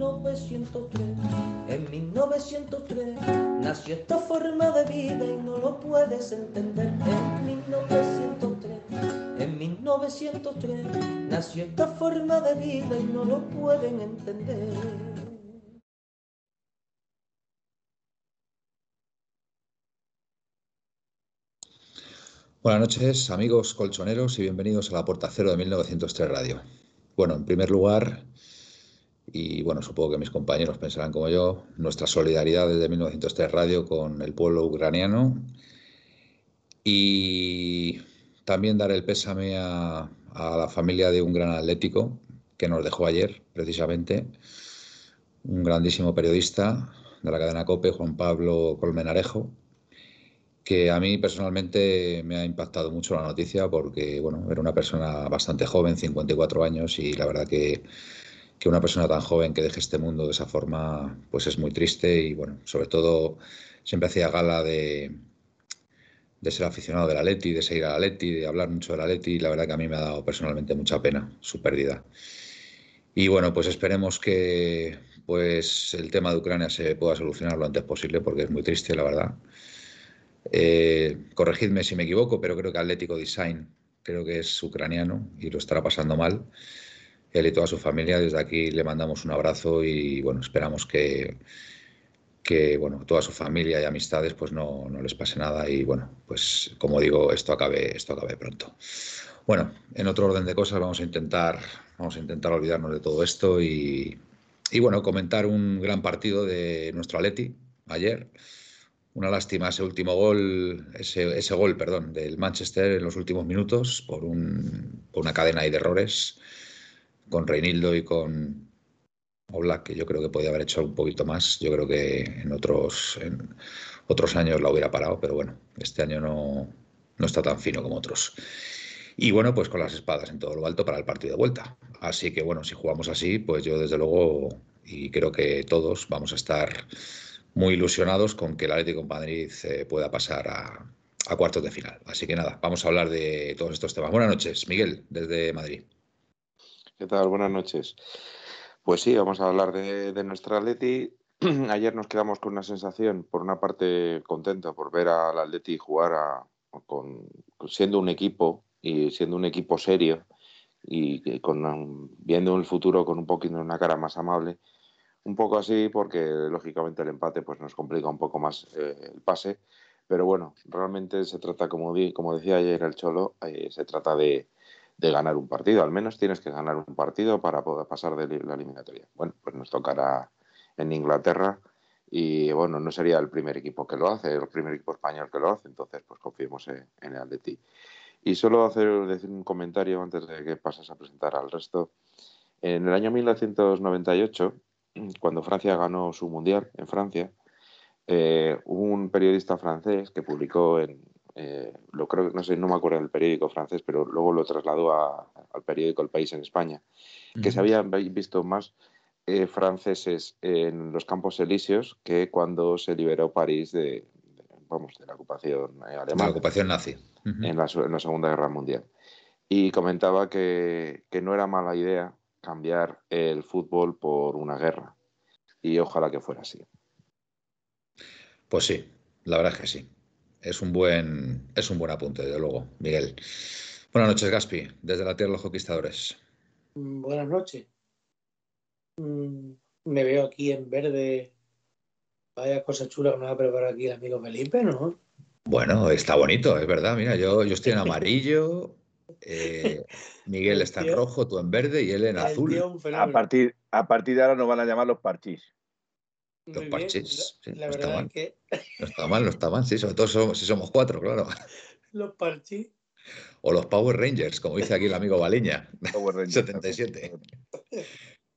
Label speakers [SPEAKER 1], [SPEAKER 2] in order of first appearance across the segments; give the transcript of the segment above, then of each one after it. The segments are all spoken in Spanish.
[SPEAKER 1] 1903. En 1903 nació esta forma de vida y no lo puedes entender. En 1903, en 1903 nació esta forma de vida y no lo pueden entender.
[SPEAKER 2] Buenas noches, amigos colchoneros, y bienvenidos a la Puerta Cero de 1903 Radio. Bueno, en primer lugar, y bueno, supongo que mis compañeros pensarán como yo, nuestra solidaridad desde 1903 Radio con el pueblo ucraniano. Y también dar el pésame a, a la familia de un gran atlético que nos dejó ayer, precisamente, un grandísimo periodista de la cadena COPE, Juan Pablo Colmenarejo, que a mí personalmente me ha impactado mucho la noticia porque, bueno, era una persona bastante joven, 54 años, y la verdad que, que, una persona tan joven que deje este mundo de esa forma, pues es muy triste y, bueno, sobre todo siempre hacía gala de, de ser aficionado de la Leti, de seguir a la Leti, de hablar mucho de la Leti, y la verdad que a mí me ha dado personalmente mucha pena su pérdida. Y bueno, pues esperemos que pues el tema de Ucrania se pueda solucionar lo antes posible porque es muy triste, la verdad. Eh, corregidme si me equivoco, pero creo que Atlético Design creo que es ucraniano y lo estará pasando mal. Él y toda su familia, desde aquí le mandamos un abrazo y bueno, esperamos que, que bueno, toda su familia y amistades pues no, no, les pase nada y bueno, pues como digo, esto acabe, esto acabe pronto. Bueno, en otro orden de cosas vamos a intentar, vamos a intentar olvidarnos de todo esto y, y bueno, comentar un gran partido de nuestro Atleti ayer. Una lástima ese último gol, ese, ese, gol, perdón, del Manchester en los últimos minutos por, un, por una cadena de errores con Reinildo y con Oblak, que yo creo que podía haber hecho un poquito más. Yo creo que en otros, en otros años la hubiera parado, pero bueno, este año no, no está tan fino como otros. Y bueno, pues con las espadas en todo lo alto para el partido de vuelta. Así que bueno, si jugamos así, pues yo desde luego, y creo que todos vamos a estar muy ilusionados con que el Atlético de Madrid eh, pueda pasar a, a, cuartos de final. Así que nada, vamos a hablar de todos estos temas. Buenas noches, Miguel, desde Madrid.
[SPEAKER 3] ¿Qué tal? Buenas noches. Pues sí, vamos a hablar de, nuestra Atleti. Ayer nos quedamos con una sensación, por una parte contento por ver al Atleti jugar a, con, siendo un equipo y siendo un equipo serio y con, viendo el futuro con un poquito una cara más amable un poco así porque lógicamente el empate pues nos complica un poco más eh, el pase pero bueno realmente se trata como, di, como decía ayer el Cholo eh, se trata de, de, ganar un partido. Al menos tienes que ganar un partido para poder pasar de la eliminatoria. Bueno pues nos tocará en Inglaterra y bueno no sería el primer equipo que lo hace el primer equipo español que lo hace entonces pues confiemos en, en el Atleti. Y solo hacer decir un comentario antes de que pases a presentar al resto. En el año 1998 cuando Francia ganó su mundial en Francia, eh, un periodista francés que publicó en, eh, lo creo, no sé, no me acuerdo del periódico francés, pero luego lo trasladó a, al periódico El País en España, que uh -huh. se habían visto más eh, franceses en los campos elíseos que cuando se liberó París de, de vamos, de la ocupación alemana.
[SPEAKER 2] La ocupación nazi.
[SPEAKER 3] Uh -huh. en, la, en, la, Segunda Guerra Mundial. Y comentaba que, que no era mala idea cambiar el fútbol por una guerra. Y ojalá que fuera así.
[SPEAKER 2] Pues sí, la verdad es que sí. Es un buen, es un buen apunte, desde luego, Miguel. Buenas noches, Gaspi, desde la Tierra de los Conquistadores.
[SPEAKER 4] Mm, buenas noches. Mm, me veo aquí en verde. Vaya cosa chula que nos va a preparar aquí el amigo Felipe, ¿no?
[SPEAKER 2] Bueno, está bonito, es verdad. Mira, yo, yo estoy en amarillo, eh, Miguel está en rojo, tú en verde y él en azul.
[SPEAKER 5] A partir, a partir de ahora nos van a llamar los parchís.
[SPEAKER 2] Los. Sí, la, no, está mal. Que... no está mal, no está mal, sí, sobre todo somos, si somos cuatro, claro.
[SPEAKER 4] Los parchís.
[SPEAKER 2] O los Power Rangers, como dice aquí el amigo Baleña. Power Rangers. 77.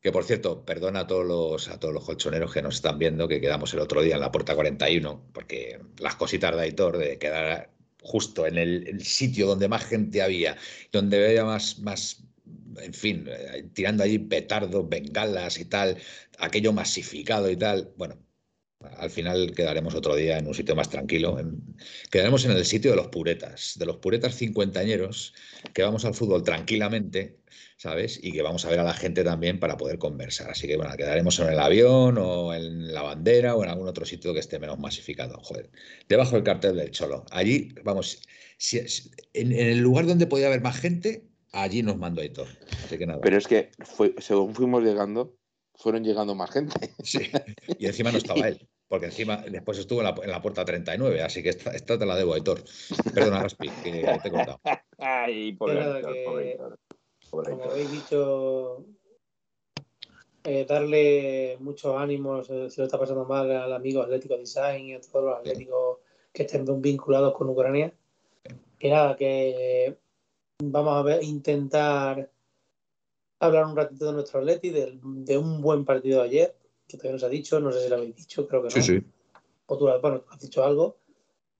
[SPEAKER 2] Que por cierto, perdona a todos los a todos los colchoneros que nos están viendo, que quedamos el otro día en la puerta 41, porque las cositas de Aitor de quedar justo en el, el sitio donde más gente había, donde había más, más en fin, eh, tirando allí petardos, bengalas y tal, aquello masificado y tal. Bueno, al final quedaremos otro día en un sitio más tranquilo. Quedaremos en el sitio de los puretas, de los puretas cincuentañeros, que vamos al fútbol tranquilamente, ¿sabes? Y que vamos a ver a la gente también para poder conversar. Así que bueno, quedaremos en el avión o en la bandera o en algún otro sitio que esté menos masificado. Joder, debajo del cartel del Cholo. Allí, vamos, en, en el lugar donde podía haber más gente, allí nos mandó Aitor. Así que nada.
[SPEAKER 3] Pero es que fue, según fuimos llegando, fueron llegando más gente.
[SPEAKER 2] Sí, y encima no estaba él, porque encima después estuvo en la, en la puerta 39, así que esta, esta, te la debo, Aitor. Perdona, Raspi, que te he cortado.
[SPEAKER 5] Ay, pobre
[SPEAKER 4] que-
[SPEAKER 5] pobre
[SPEAKER 4] Como habéis dicho, eh, darle muchos ánimos, eh, si lo está pasando mal al amigo Atlético Design y a todos los atléticos que estén vinculados con Ucrania. Y nada, que vamos a ver, intentar hablar un ratito de nuestro Atleti, del- de, un buen partido de ayer, que todavía nos ha dicho, no sé si lo habéis dicho, creo que no.
[SPEAKER 2] Sí, sí.
[SPEAKER 4] O tú, bueno, has dicho algo.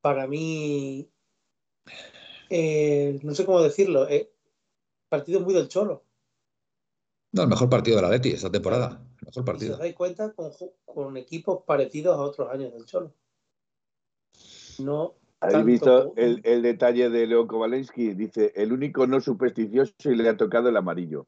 [SPEAKER 4] Para mí, eh, no sé cómo decirlo, eh, partido muy del cholo.
[SPEAKER 2] No, el mejor partido de la Leti esta temporada. El mejor
[SPEAKER 4] Y si
[SPEAKER 2] partido.
[SPEAKER 4] os dais cuenta, con equipos parecidos a otros años del Cholo. No.
[SPEAKER 5] ¿Habéis
[SPEAKER 4] tanto
[SPEAKER 5] visto el, el detalle de Leo Kovalensky? Dice, el único no supersticioso y le ha tocado el amarillo.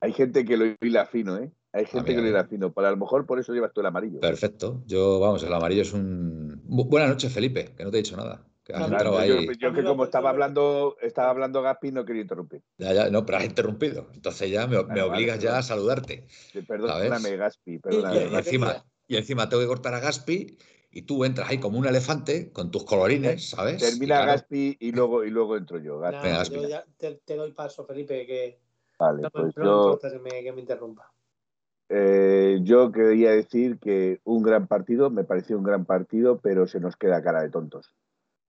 [SPEAKER 5] Hay gente que lo hila fino, ¿eh? Hay gente que
[SPEAKER 2] a
[SPEAKER 5] lo hila fino. Pero a lo mejor por eso llevas tú el amarillo.
[SPEAKER 2] Perfecto. Yo, vamos, el amarillo es un. Bu- Buenas noches, Felipe, que no te he dicho nada. Que has
[SPEAKER 4] Claro,
[SPEAKER 2] entrado
[SPEAKER 5] Claro,
[SPEAKER 2] ahí.
[SPEAKER 5] yo, yo que como estaba hablando, estaba hablando Gaspi, no quería interrumpir.
[SPEAKER 2] Ya, ya, no, pero has interrumpido. Entonces ya me, me
[SPEAKER 5] Vale, vale,
[SPEAKER 2] obligas ya a saludarte.
[SPEAKER 5] Perdóname,
[SPEAKER 2] ¿Sabes?
[SPEAKER 5] Gaspi,
[SPEAKER 2] Y,
[SPEAKER 5] perdóname.
[SPEAKER 2] Encima, y encima tengo que cortar a Gaspi y tú entras ahí como un elefante con tus colorines, ¿sabes? Y
[SPEAKER 5] Termina
[SPEAKER 2] claro,
[SPEAKER 5] Gaspi y luego, y luego entro yo. Gaspi.
[SPEAKER 2] Venga,
[SPEAKER 4] yo ya te, te doy paso, Felipe, que
[SPEAKER 5] Vale,
[SPEAKER 4] no,
[SPEAKER 5] pues
[SPEAKER 4] no
[SPEAKER 5] yo,
[SPEAKER 4] importa que me, que me interrumpa.
[SPEAKER 5] eh, yo quería decir que un gran partido, me pareció un gran partido, pero se nos queda cara de tontos.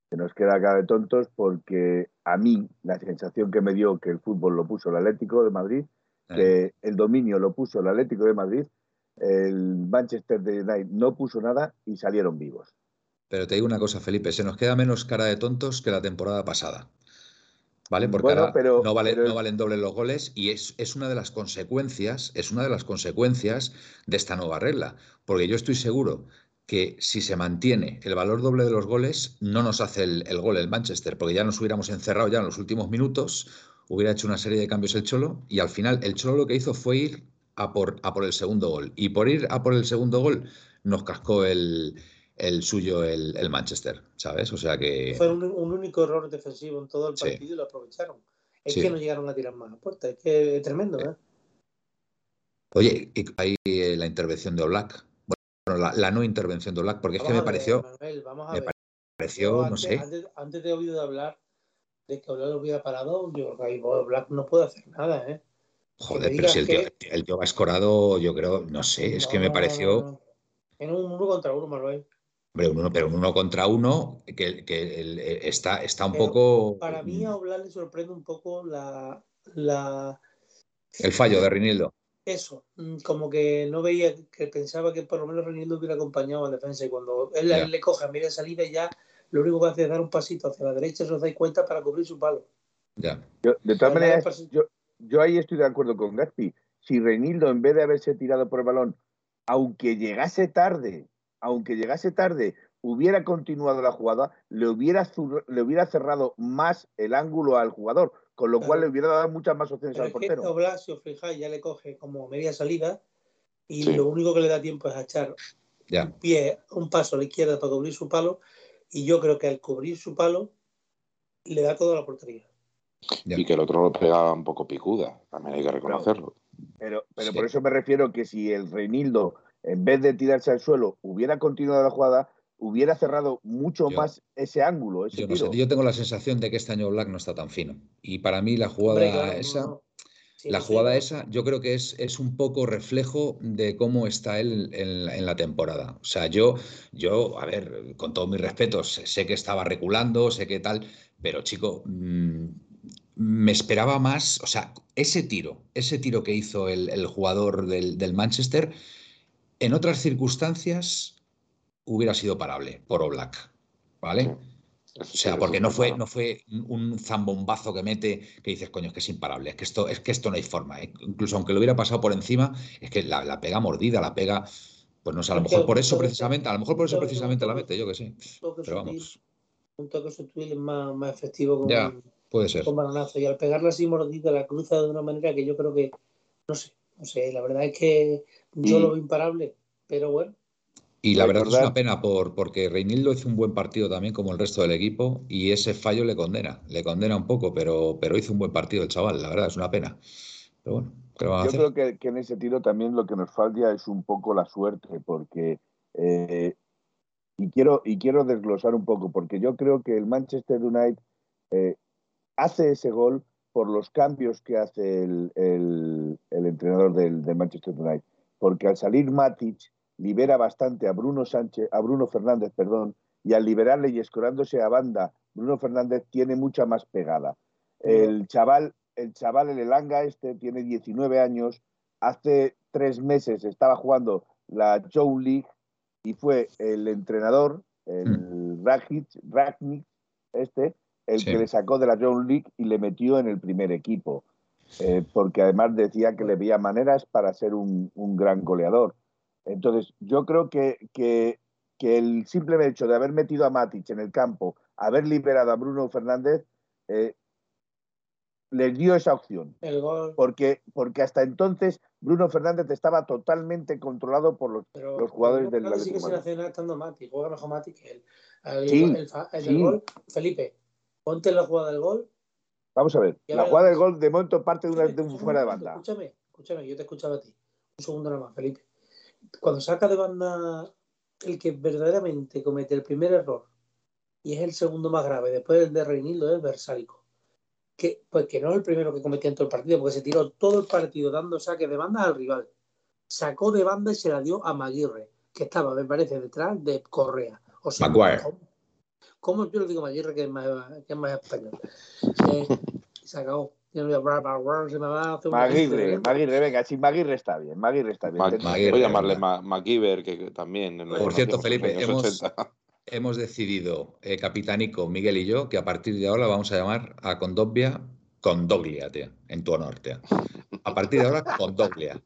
[SPEAKER 5] Se nos queda cara de tontos porque a mí la sensación que me dio que el fútbol lo puso el Atlético de Madrid,
[SPEAKER 2] eh,
[SPEAKER 5] que el dominio lo puso el Atlético de Madrid, el Manchester United no puso nada y salieron vivos.
[SPEAKER 2] Pero te digo una cosa, Felipe, se nos queda menos cara de tontos que la temporada pasada. ¿Vale? Porque
[SPEAKER 5] Bueno,
[SPEAKER 2] ahora
[SPEAKER 5] pero-
[SPEAKER 2] no, vale-
[SPEAKER 5] pero-
[SPEAKER 2] no valen doble los goles y es, es una de las consecuencias, es una de las consecuencias de esta nueva regla. Porque yo estoy seguro que si se mantiene el valor doble de los goles, no nos hace el, el gol el Manchester, porque ya nos hubiéramos encerrado ya en los últimos minutos, hubiera hecho una serie de cambios el Cholo, y al final el Cholo lo que hizo fue ir a por, a por el segundo gol. Y por ir a por el segundo gol, nos cascó el, el suyo el, el Manchester, ¿sabes? O sea que.
[SPEAKER 4] Fue un, un único error defensivo en todo el
[SPEAKER 2] Sí.
[SPEAKER 4] partido y lo aprovecharon. Es
[SPEAKER 2] Sí.
[SPEAKER 4] que no llegaron a tirar más a puerta. Es que es tremendo, ¿eh?
[SPEAKER 2] Oye, y ahí eh, la intervención de Oblak. Bueno, la, la no intervención de Oblak, porque es que me
[SPEAKER 4] ver,
[SPEAKER 2] pareció,
[SPEAKER 4] Manuel, vamos a
[SPEAKER 2] me
[SPEAKER 4] ver.
[SPEAKER 2] pareció, no
[SPEAKER 4] antes,
[SPEAKER 2] sé.
[SPEAKER 4] Antes, antes de oído hablar de que Oblak lo hubiera parado, yo creo que ahí Black no puede hacer nada, ¿eh?
[SPEAKER 2] Joder, pero si el tío, el tío va escorado, yo creo, no sé, es
[SPEAKER 4] No,
[SPEAKER 2] que me pareció.
[SPEAKER 4] no, no. En un uno contra uno, Manuel.
[SPEAKER 2] Hombre, un uno, pero un uno contra uno que, que el- eh, está, está un
[SPEAKER 4] Pero
[SPEAKER 2] poco.
[SPEAKER 4] Para mí a Oblak le sorprende un poco la, la
[SPEAKER 2] El fallo de Rinildo.
[SPEAKER 4] eso, mm, como que no veía, que pensaba que por lo menos Reinildo hubiera acompañado al defensa y cuando él,
[SPEAKER 2] Ya.
[SPEAKER 4] le coge a media salida ya lo único que hace es dar un pasito hacia la derecha, se os dais cuenta para cubrir su palo.
[SPEAKER 2] Ya.
[SPEAKER 5] Yo, de todas maneras, yo, yo ahí estoy de acuerdo con Gaspi. Si Reinildo, en vez de haberse tirado por el balón, aunque llegase tarde, aunque llegase tarde, hubiera continuado la jugada, le hubiera, zur- le hubiera cerrado más el ángulo al jugador, con lo cual le hubiera dado muchas más opciones
[SPEAKER 4] Pero
[SPEAKER 5] al portero.
[SPEAKER 4] Oblak, si os fijáis, ya le coge como media salida y
[SPEAKER 3] Sí.
[SPEAKER 4] lo único que le da tiempo es echar
[SPEAKER 2] Ya.
[SPEAKER 4] un pie, un paso a la izquierda para cubrir su palo y yo creo que al cubrir su palo le da todo a la portería.
[SPEAKER 2] Ya.
[SPEAKER 3] Y que el otro lo pegaba un poco picuda, también hay que reconocerlo.
[SPEAKER 5] Pero, pero
[SPEAKER 2] Sí.
[SPEAKER 5] por eso me refiero que si el Reinildo, en vez de tirarse al suelo, hubiera continuado la jugada, hubiera cerrado mucho
[SPEAKER 2] Yo-
[SPEAKER 5] más ese ángulo, ese
[SPEAKER 2] Yo no sé, yo tengo la sensación de que este año Black no está tan fino. Y para mí la jugada
[SPEAKER 4] Hombre, claro, no,
[SPEAKER 2] esa.
[SPEAKER 4] no. Sí,
[SPEAKER 2] La jugada
[SPEAKER 4] yo-
[SPEAKER 2] esa yo creo que es, es un poco reflejo de cómo está él en, la- en la temporada. O sea, yo, yo, a ver, con todos mis respetos, sé que estaba reculando, sé que tal, pero chico, mm, me esperaba más, o sea, ese tiro, ese tiro que hizo el, jugador del, Manchester, en otras circunstancias hubiera sido parable por Oblak, ¿vale? O sea, porque no fue, no fue un zambombazo que mete que dices, coño, es que es imparable, es que esto, es que esto no hay forma. ¿eh? Incluso aunque lo hubiera pasado por encima, es que la, pega mordida, la pega, pues no sé, a lo mejor por eso precisamente, a lo mejor por eso precisamente la mete, yo que sé. Pero vamos.
[SPEAKER 4] Un toque sutil es más, más efectivo con,
[SPEAKER 2] ya. Puede ser.
[SPEAKER 4] Con balonazo. Y al pegarla así mordida, la cruza de una manera que yo creo que, no sé, no sé, la verdad es que yo lo veo imparable, pero bueno.
[SPEAKER 2] Y la verdad es una pena por, porque Reinildo hizo un buen partido también como el resto del equipo y ese fallo le condena, le condena un poco, pero, pero hizo un buen partido el chaval, la verdad es una pena. Pero bueno,
[SPEAKER 5] Yo creo que, en ese tiro también lo que nos falta es un poco la suerte, porque eh, y quiero y quiero desglosar un poco, porque yo creo que el Manchester United eh, hace ese gol por los cambios que hace el, entrenador del, Manchester United. Porque al salir Matic libera bastante a Bruno Sánchez, a Bruno Fernández, perdón, y al liberarle y escorándose a banda, Bruno Fernández tiene mucha más pegada. El chaval, el chaval, el Elanga este, tiene 19 años, hace tres meses estaba jugando la Joe League y fue el entrenador, el mm. Ragnick, este, el que le sacó de la John League y le metió en el primer equipo. Eh, porque además decía que le veía maneras para ser un, gran goleador. Entonces, yo creo que, que, el simple hecho de haber metido a Matic en el campo, haber liberado a Bruno Fernández, eh, les dio esa opción. Porque, porque hasta entonces Bruno Fernández estaba totalmente controlado por los, los jugadores del
[SPEAKER 4] Atlético. Sí que se Matic, juega mejor Matic que él. El, el, gol, Felipe, Ponte la jugada del gol.
[SPEAKER 5] Vamos a ver, la jugada del gol de momento parte de, una, de un fuera de banda.
[SPEAKER 4] Escúchame, escúchame, yo te he escuchado a ti. Un segundo nada más, Felipe. Cuando saca de banda el que verdaderamente comete el primer error y es el segundo más grave, después del de Reinildo, es Versálico. Que, pues que no es el primero que cometió en todo el partido, porque se tiró todo el partido dando saque de banda al rival. Sacó de banda y se la dio a Maguire, que estaba, me parece, detrás de Correa. O sea, Maguire. ¿Cómo yo le digo Maguire que es más, que es más español? Eh, se acabó.
[SPEAKER 5] Maguire, Maguire, venga, sí, Maguire está bien, Maguire está bien.
[SPEAKER 3] Voy a llamarle Maguire, que también.
[SPEAKER 2] Por cierto, Felipe, hemos, hemos, decidido, eh, Capitánico, Miguel y yo, que a partir de ahora vamos a llamar a Condobia Condoglia, tío, en tu honor, tío. A partir de ahora, Condoglia.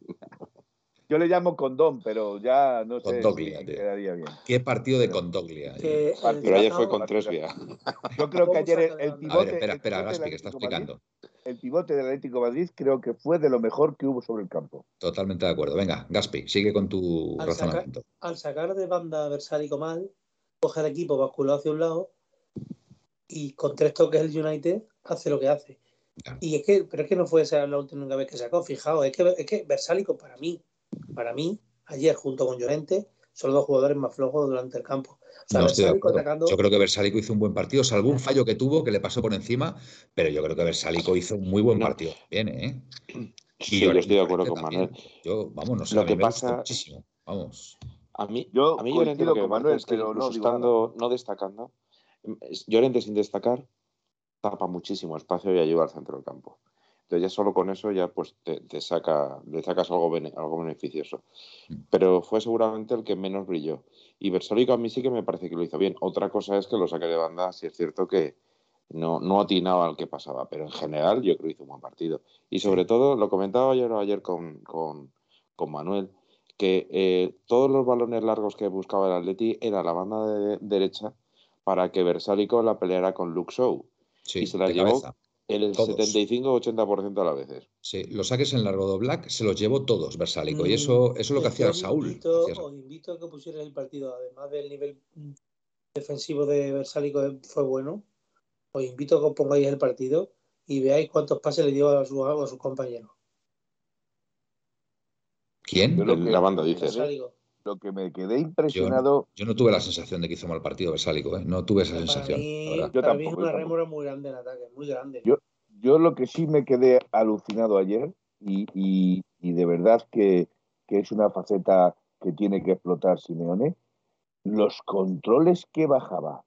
[SPEAKER 5] Yo le llamo condón, pero ya no sé. Si quedaría bien.
[SPEAKER 2] ¿Qué partido de Condoglia?
[SPEAKER 3] pero ayer fue con tres vías.
[SPEAKER 5] Yo creo que ayer el, pivote. A ver,
[SPEAKER 2] espera, espera, Gaspi, que está explicando.
[SPEAKER 5] el pivote del Atlético Madrid creo que fue de lo mejor que hubo sobre el campo.
[SPEAKER 2] Totalmente de acuerdo. Venga, Gaspi, sigue con tu razonamiento.
[SPEAKER 4] al sacar de banda Versálico mal, coge el equipo basculado hacia un lado y con tres toques el United hace lo que hace. Y es que, pero es que no fue esa la última vez que sacó, fijaos, es que, es que Versálico para mí para mí, ayer junto con Llorente, son los dos jugadores más flojos durante el campo.
[SPEAKER 2] Yo creo que Versálico hizo un buen partido, salvo un fallo que tuvo que le pasó por encima, pero yo creo que Versálico hizo un muy buen partido. Bien, ¿eh?
[SPEAKER 3] Sí, yo, estoy de acuerdo con Manuel.
[SPEAKER 2] Yo, vamos, no sé, lo que pasa muchísimo. Vamos.
[SPEAKER 3] A mí, yo a mí Llorente lo que Manuel, es que no, estando, no destacando, Llorente sin destacar tapa muchísimo espacio y ayuda al centro del campo. Entonces ya solo con eso ya pues te, saca, le sacas algo, algo beneficioso. Mm. Pero fue seguramente el que menos brilló. Y Versólico a mí sí que me parece que lo hizo bien. Otra cosa es que lo saque de banda, si es cierto que no, no atinaba al que pasaba, pero en general yo creo que hizo un buen partido. Y sobre todo, lo comentaba yo ayer con, con, Manuel, que eh, todos los balones largos que buscaba el Atleti era la banda de, derecha para que Versálico la peleara con Luke Show. y se la llevó el 75-80% a las veces.
[SPEAKER 2] Sí, los saques en largo de Black se los llevó todos, Versálico. y eso, eso es lo que hacía Saúl.
[SPEAKER 4] Invito, os invito a que pusierais el partido, además del nivel defensivo de Versálico fue bueno. Os invito a que os pongáis el partido y veáis cuántos pases le dio a, su, a sus compañeros.
[SPEAKER 2] ¿Quién?
[SPEAKER 3] la banda dice.
[SPEAKER 5] Lo que me quedé impresionado.
[SPEAKER 2] Yo, no tuve la sensación de que hizo mal partido Versálico, ¿eh? no tuve esa sensación.
[SPEAKER 4] yo también. es una rémora muy grande en ataque, muy grande.
[SPEAKER 5] Yo, yo lo que sí me quedé alucinado ayer, y, y, de verdad que, que, es una faceta que tiene que explotar Simeone, los controles que bajaba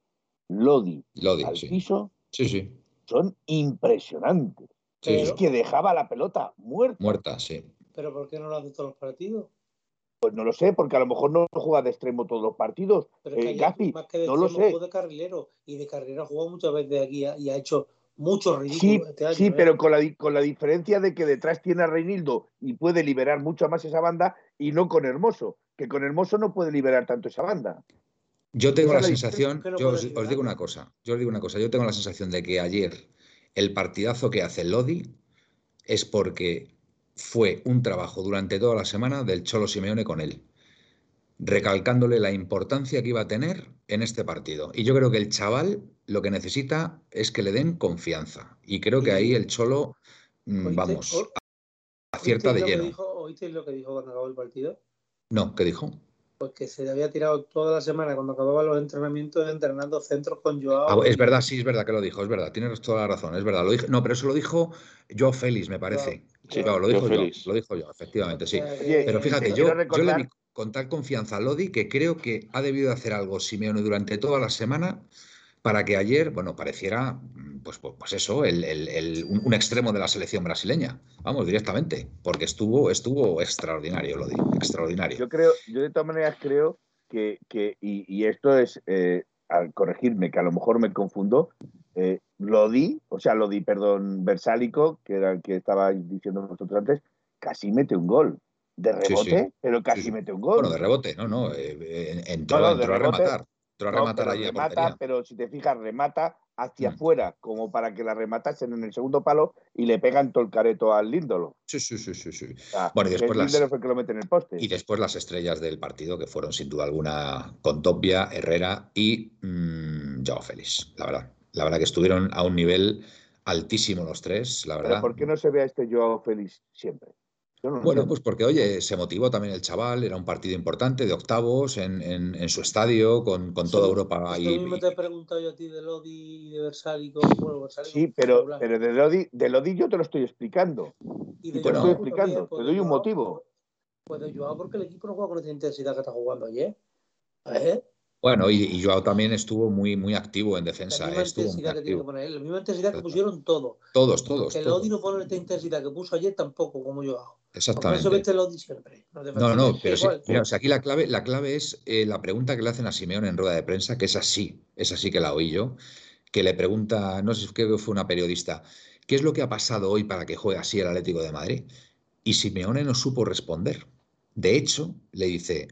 [SPEAKER 5] Lodi, al piso.
[SPEAKER 2] Sí, sí.
[SPEAKER 5] son impresionantes. es que dejaba la pelota muerta.
[SPEAKER 2] Muerta, sí.
[SPEAKER 4] ¿Pero por qué no lo hace todos los partidos?
[SPEAKER 5] Pues no lo sé, porque a lo mejor no juega de extremo todos los partidos.
[SPEAKER 4] Pero es que más que de no lo sé. de carrilero y de carrilero ha jugado muchas veces aquí y ha hecho mucho ridículo
[SPEAKER 5] sí,
[SPEAKER 4] este
[SPEAKER 5] Sí, ¿eh? pero con la, con la diferencia de que detrás tiene a Reinildo y puede liberar mucho más esa banda y no con Hermoso, que con Hermoso no puede liberar tanto esa banda.
[SPEAKER 2] Yo tengo la, sensación, yo os, digo una cosa, yo os digo una cosa, yo tengo la sensación de que ayer el partidazo que hace Lodi es porque fue un trabajo durante toda la semana del Cholo Simeone con él, recalcándole la importancia que iba a tener en este partido. Y yo creo que el chaval lo que necesita es que le den confianza. Y creo que ahí el Cholo, mm, vamos, acierta de lleno.
[SPEAKER 4] ¿Oíste lo que dijo cuando acabó el partido?
[SPEAKER 2] No, ¿qué dijo?
[SPEAKER 4] Pues que se le había tirado toda la semana cuando acababan los entrenamientos entrenando centros con Joao.
[SPEAKER 2] Ah, es verdad, sí, es verdad que lo dijo, es verdad, tienes toda la razón, es verdad. Lo no, pero eso lo dijo Joao Félix, me parece. Sí, claro, lo dijo yo, lo dijo yo, efectivamente, sí. pero fíjate, yo, yo le vi con tal confianza a Lodi que creo que ha debido hacer algo Simeone durante toda la semana para que ayer, bueno, pareciera, mm, pues, pues, pues eso, un, extremo de la selección brasileña, vamos, directamente, porque estuvo, estuvo extraordinario, lo digo, extraordinario.
[SPEAKER 5] Yo creo, yo de todas maneras creo que, y, esto es, eh, al corregirme, que a lo mejor me confundo, eh, lo di, o sea, lo di, perdón, Versálico, que era el que estaba diciendo vosotros antes, casi mete un gol. De rebote, pero casi mete un gol.
[SPEAKER 2] Bueno, de rebote, no, no, eh, entró, a rematar
[SPEAKER 5] pero si te fijas, remata hacia mm. afuera, como para que la rematasen en el segundo palo y le pegan todo el careto al Líndolo.
[SPEAKER 2] Sí, sí, sí, sí. sí.
[SPEAKER 5] bueno, y después las, que lo mete en el poste.
[SPEAKER 2] Y después las estrellas del partido, que fueron sin duda alguna Contopia, Herrera y mmm, Joao Félix, la verdad. La verdad que estuvieron a un nivel altísimo los tres, la verdad.
[SPEAKER 5] ¿Pero ¿Por qué no se ve a este Joao Félix siempre?
[SPEAKER 2] Bueno, pues porque, oye, se motivó también el chaval, era un partido importante de octavos en, su estadio, con, toda Europa.
[SPEAKER 4] ahí. mismo te he preguntado yo a ti de Lodi y de Versálico.
[SPEAKER 5] sí, pero, pero de, Lodi, de Lodi yo te lo estoy explicando. Y te lo estoy explicando, te doy un motivo.
[SPEAKER 4] Pues de Joao porque el equipo no juega con esa intensidad que está jugando ayer. Ver.
[SPEAKER 2] Bueno, y, Joao también estuvo muy, muy activo en defensa.
[SPEAKER 4] La misma intensidad que tiene que poner él, la misma intensidad que pusieron todos.
[SPEAKER 2] Todos, todos.
[SPEAKER 4] el Lodi no pone esta intensidad que puso ayer tampoco, como Joao.
[SPEAKER 2] Exactamente.
[SPEAKER 4] Por eso vete Lodi siempre.
[SPEAKER 2] No, no, no, pero sí, mira, o sea, aquí la clave, la clave es eh, la pregunta que le hacen a Simeón en rueda de prensa, que es así, es así que la oí yo, que le pregunta, no sé, creo que fue una periodista, ¿qué es lo que ha pasado hoy para que juegue así el Atlético de Madrid? Y Simeone no supo responder. De hecho, le dice,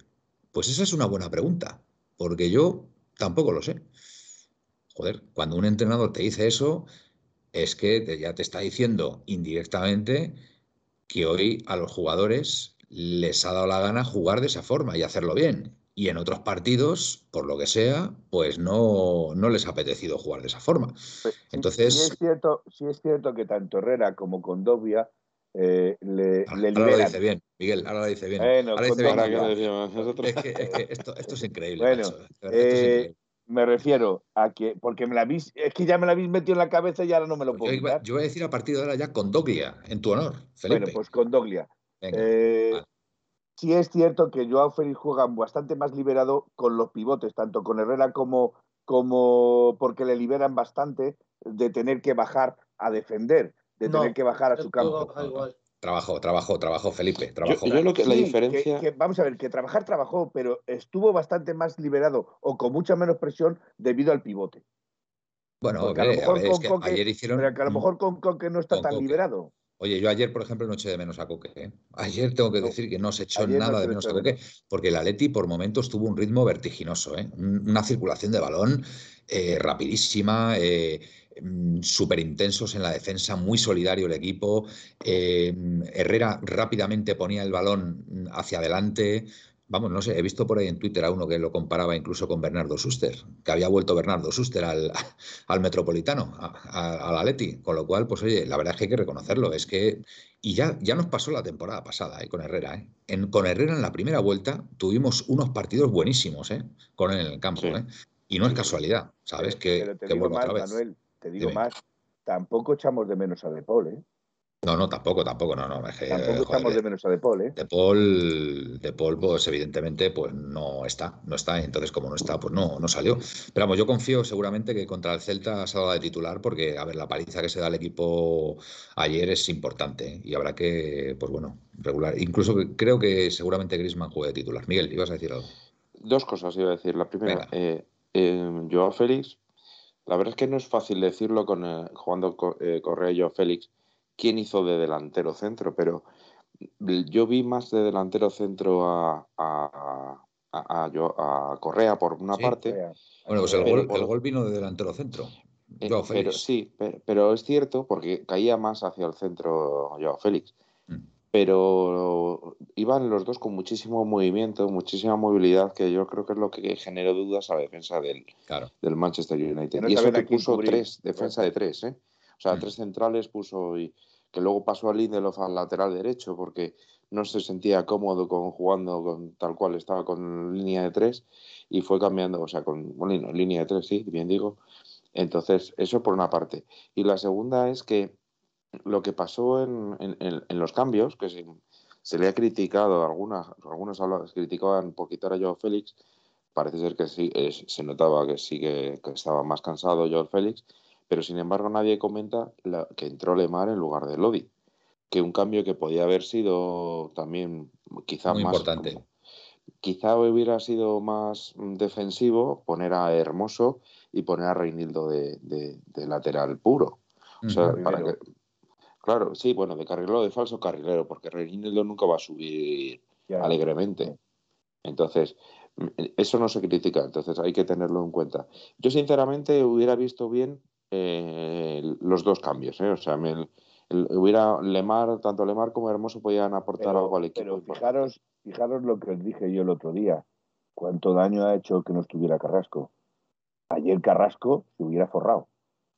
[SPEAKER 2] pues esa es una buena pregunta, porque yo Tampoco lo sé. Joder, cuando un entrenador te dice eso, es que ya te está diciendo indirectamente que hoy a los jugadores les ha dado la gana jugar de esa forma y hacerlo bien. Y en otros partidos, por lo que sea, pues no, no les ha apetecido jugar de esa forma. Pues, Entonces.
[SPEAKER 5] Sí es, cierto, sí es cierto que tanto Herrera como Condovia eh, le,
[SPEAKER 2] ahora,
[SPEAKER 5] ahora
[SPEAKER 2] lo dice bien, Miguel, ahora lo dice bien. ahora dice bien. Es, que, esto, esto, es increíble.
[SPEAKER 5] Bueno, eh, me refiero a que, porque me la habéis, es que ya me la habéis metido en la cabeza y ahora no me lo pues puedo
[SPEAKER 2] yo, iba, yo, voy a decir a partir de ahora ya con Doglia, en tu honor, Felipe.
[SPEAKER 5] Bueno, pues con Doglia. Eh, sí es cierto que Joao Félix juega bastante más liberado con los pivotes, tanto con Herrera como, como porque le liberan bastante de tener que bajar a defender de tener que bajar a su campo.
[SPEAKER 2] Trabajó, trabajó, trabajó Felipe. Trabajó.
[SPEAKER 3] Yo, que la diferencia.
[SPEAKER 5] vamos a ver, que trabajar trabajó, pero estuvo bastante más liberado o con mucha menos presión debido al pivote.
[SPEAKER 2] Bueno, a lo mejor con, ayer hicieron.
[SPEAKER 5] Pero que a lo mejor con, que no está tan liberado.
[SPEAKER 2] Oye, yo ayer, por ejemplo, no eché de menos a Coque. ¿eh? Ayer tengo que decir que no se echó nada de menos a Coque, porque el Atleti por momentos tuvo un ritmo vertiginoso, ¿eh? una circulación de balón eh, rapidísima. Eh, súper intensos en la defensa, muy solidario el equipo. Eh, Herrera rápidamente ponía el balón hacia adelante. Vamos, no sé, he visto por ahí en Twitter a uno que lo comparaba incluso con Bernardo Suster, que había vuelto Bernardo Suster al, al Metropolitano, al Atleti, con lo cual, pues oye, la verdad es que hay que reconocerlo, es que, y ya, ya nos pasó la temporada pasada eh, con Herrera, eh. En, con Herrera en la primera vuelta tuvimos unos partidos buenísimos eh, con él en el campo, eh. y no es casualidad, ¿sabes? Que, que vuelvo otra vez
[SPEAKER 5] te digo más, tampoco echamos de menos a De Paul, ¿eh?
[SPEAKER 2] No, no, tampoco, tampoco, no, no.
[SPEAKER 5] tampoco estamos de menos a De Paul, ¿eh?
[SPEAKER 2] De Paul, de Paul, pues evidentemente, pues no está, no está. Entonces, como no está, pues no, no salió. Pero vamos, yo confío seguramente que contra el Celta se ha dado de titular, porque, a ver, la paliza que se da al equipo ayer es importante ¿eh? y habrá que, pues bueno, regular. Incluso creo que seguramente Grisman juegue de titular. Miguel, ibas a decir algo.
[SPEAKER 3] Dos cosas iba a decir. La primera, eh, eh, Joao Félix, la verdad es que no es fácil decirlo con jugando Correa y Joao Félix quién hizo de delantero centro, pero yo vi más de delantero centro a, a, a, Correa por una parte.
[SPEAKER 2] Bueno, pues el, gol, vino de delantero centro.
[SPEAKER 3] Eh, pero, sí, pero, es cierto porque caía más hacia el centro Joao Félix. Pero iban los dos con muchísimo movimiento, muchísima movilidad, que yo creo que es lo que generó dudas a la defensa del, del Manchester United. y eso que puso tres, defensa de tres, ¿eh? O sea, mm. tres centrales puso y que luego pasó a Lindelof al lateral derecho porque no se sentía cómodo con jugando con tal cual estaba con línea de tres y fue cambiando, o sea, con bueno, línea de tres, sí, bien digo. Entonces, eso por una parte. Y la segunda es que lo que pasó en, en, los cambios, que se, le ha criticado, algunas, algunos criticaban por quitar a Joao Félix, parece ser que sí, se notaba que sí que, que estaba más cansado Joao Félix, pero sin embargo nadie comenta que entró Lemar en lugar de Lodi, que un cambio que podía haber sido también quizá más
[SPEAKER 2] importante.
[SPEAKER 3] quizá hubiera sido más defensivo poner a Hermoso y poner a Reinildo de, lateral puro. O sea, para que, claro, sí, bueno, de carrilero de falso carrilero, porque Reinildo nunca va a subir alegremente. Entonces, eso no se critica, entonces hay que tenerlo en cuenta. Yo sinceramente hubiera visto bien eh, los dos cambios. ¿eh? O sea, hubiera Lemar, tanto Lemar como Hermoso podían aportar algo al equipo.
[SPEAKER 5] Pero fijaros, fijaros lo que os dije yo el otro día. Cuánto daño ha hecho que no estuviera Carrasco. Ayer Carrasco se hubiera forrado.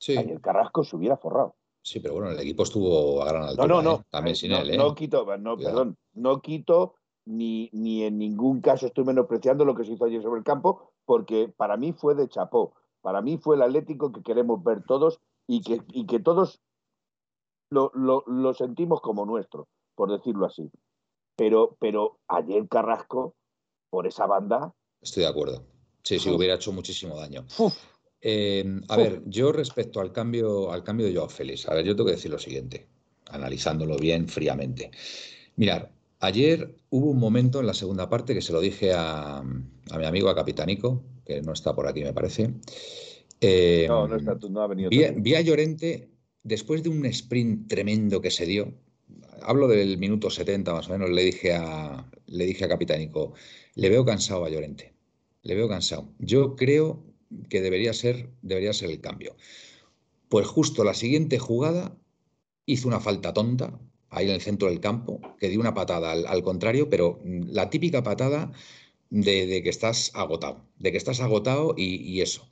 [SPEAKER 5] Ayer Carrasco se hubiera forrado.
[SPEAKER 2] Sí, pero bueno, el equipo estuvo a gran altura.
[SPEAKER 5] No, no, no.
[SPEAKER 2] También sin
[SPEAKER 5] no,
[SPEAKER 2] él. ¿eh?
[SPEAKER 5] No quito, no, perdón, no quito ni, ni en ningún caso estoy menospreciando lo que se hizo ayer sobre el campo, porque para mí fue de chapó. Para mí fue el Atlético que queremos ver todos y que, y que todos lo, lo, sentimos como nuestro, por decirlo así. Pero, pero ayer Carrasco, por esa banda.
[SPEAKER 2] Estoy de acuerdo. Sí, sí, hubiera hecho muchísimo daño. Em, a ver, yo respecto al cambio, al cambio de Joao Félix, a ver, yo tengo que decir lo siguiente, analizándolo bien fríamente. Mirar, ayer hubo un momento en la segunda parte que se lo dije a, a mi amigo, a Capitanico, que no está por aquí, me parece.
[SPEAKER 5] Eh, no, no está, no ha venido.
[SPEAKER 2] Vi, a Llorente, después de un sprint tremendo que se dio, hablo del minuto 70 más o menos, le dije a, le dije a Capitánico, le veo cansado a Llorente, le veo cansado. Yo creo que debería ser, debería ser el cambio. Pues justo la siguiente jugada hizo una falta tonta, ahí en el centro del campo, que dio una patada al contrario, pero la típica patada de, que estás agotado, de que estás agotado y, eso.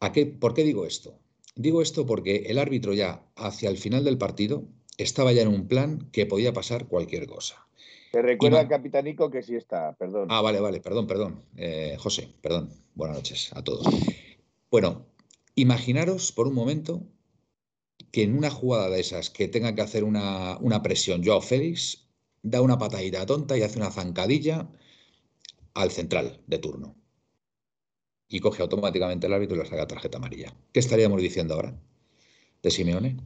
[SPEAKER 2] ¿A qué, ¿Por qué digo esto? Digo esto porque el árbitro ya hacia el final del partido estaba ya en un plan que podía pasar cualquier cosa.
[SPEAKER 5] Te recuerda al capitanico que sí está, perdón.
[SPEAKER 2] Ah, vale, vale, perdón, perdón. Eh, José, perdón. Buenas noches a todos. Bueno, imaginaros por un momento que en una jugada de esas que tenga que hacer una, una presión Joao Félix, da una patadita tonta y hace una zancadilla al central de turno. Y coge automáticamente el árbitro y le saca tarjeta amarilla. ¿Qué estaríamos diciendo ahora de Simeone?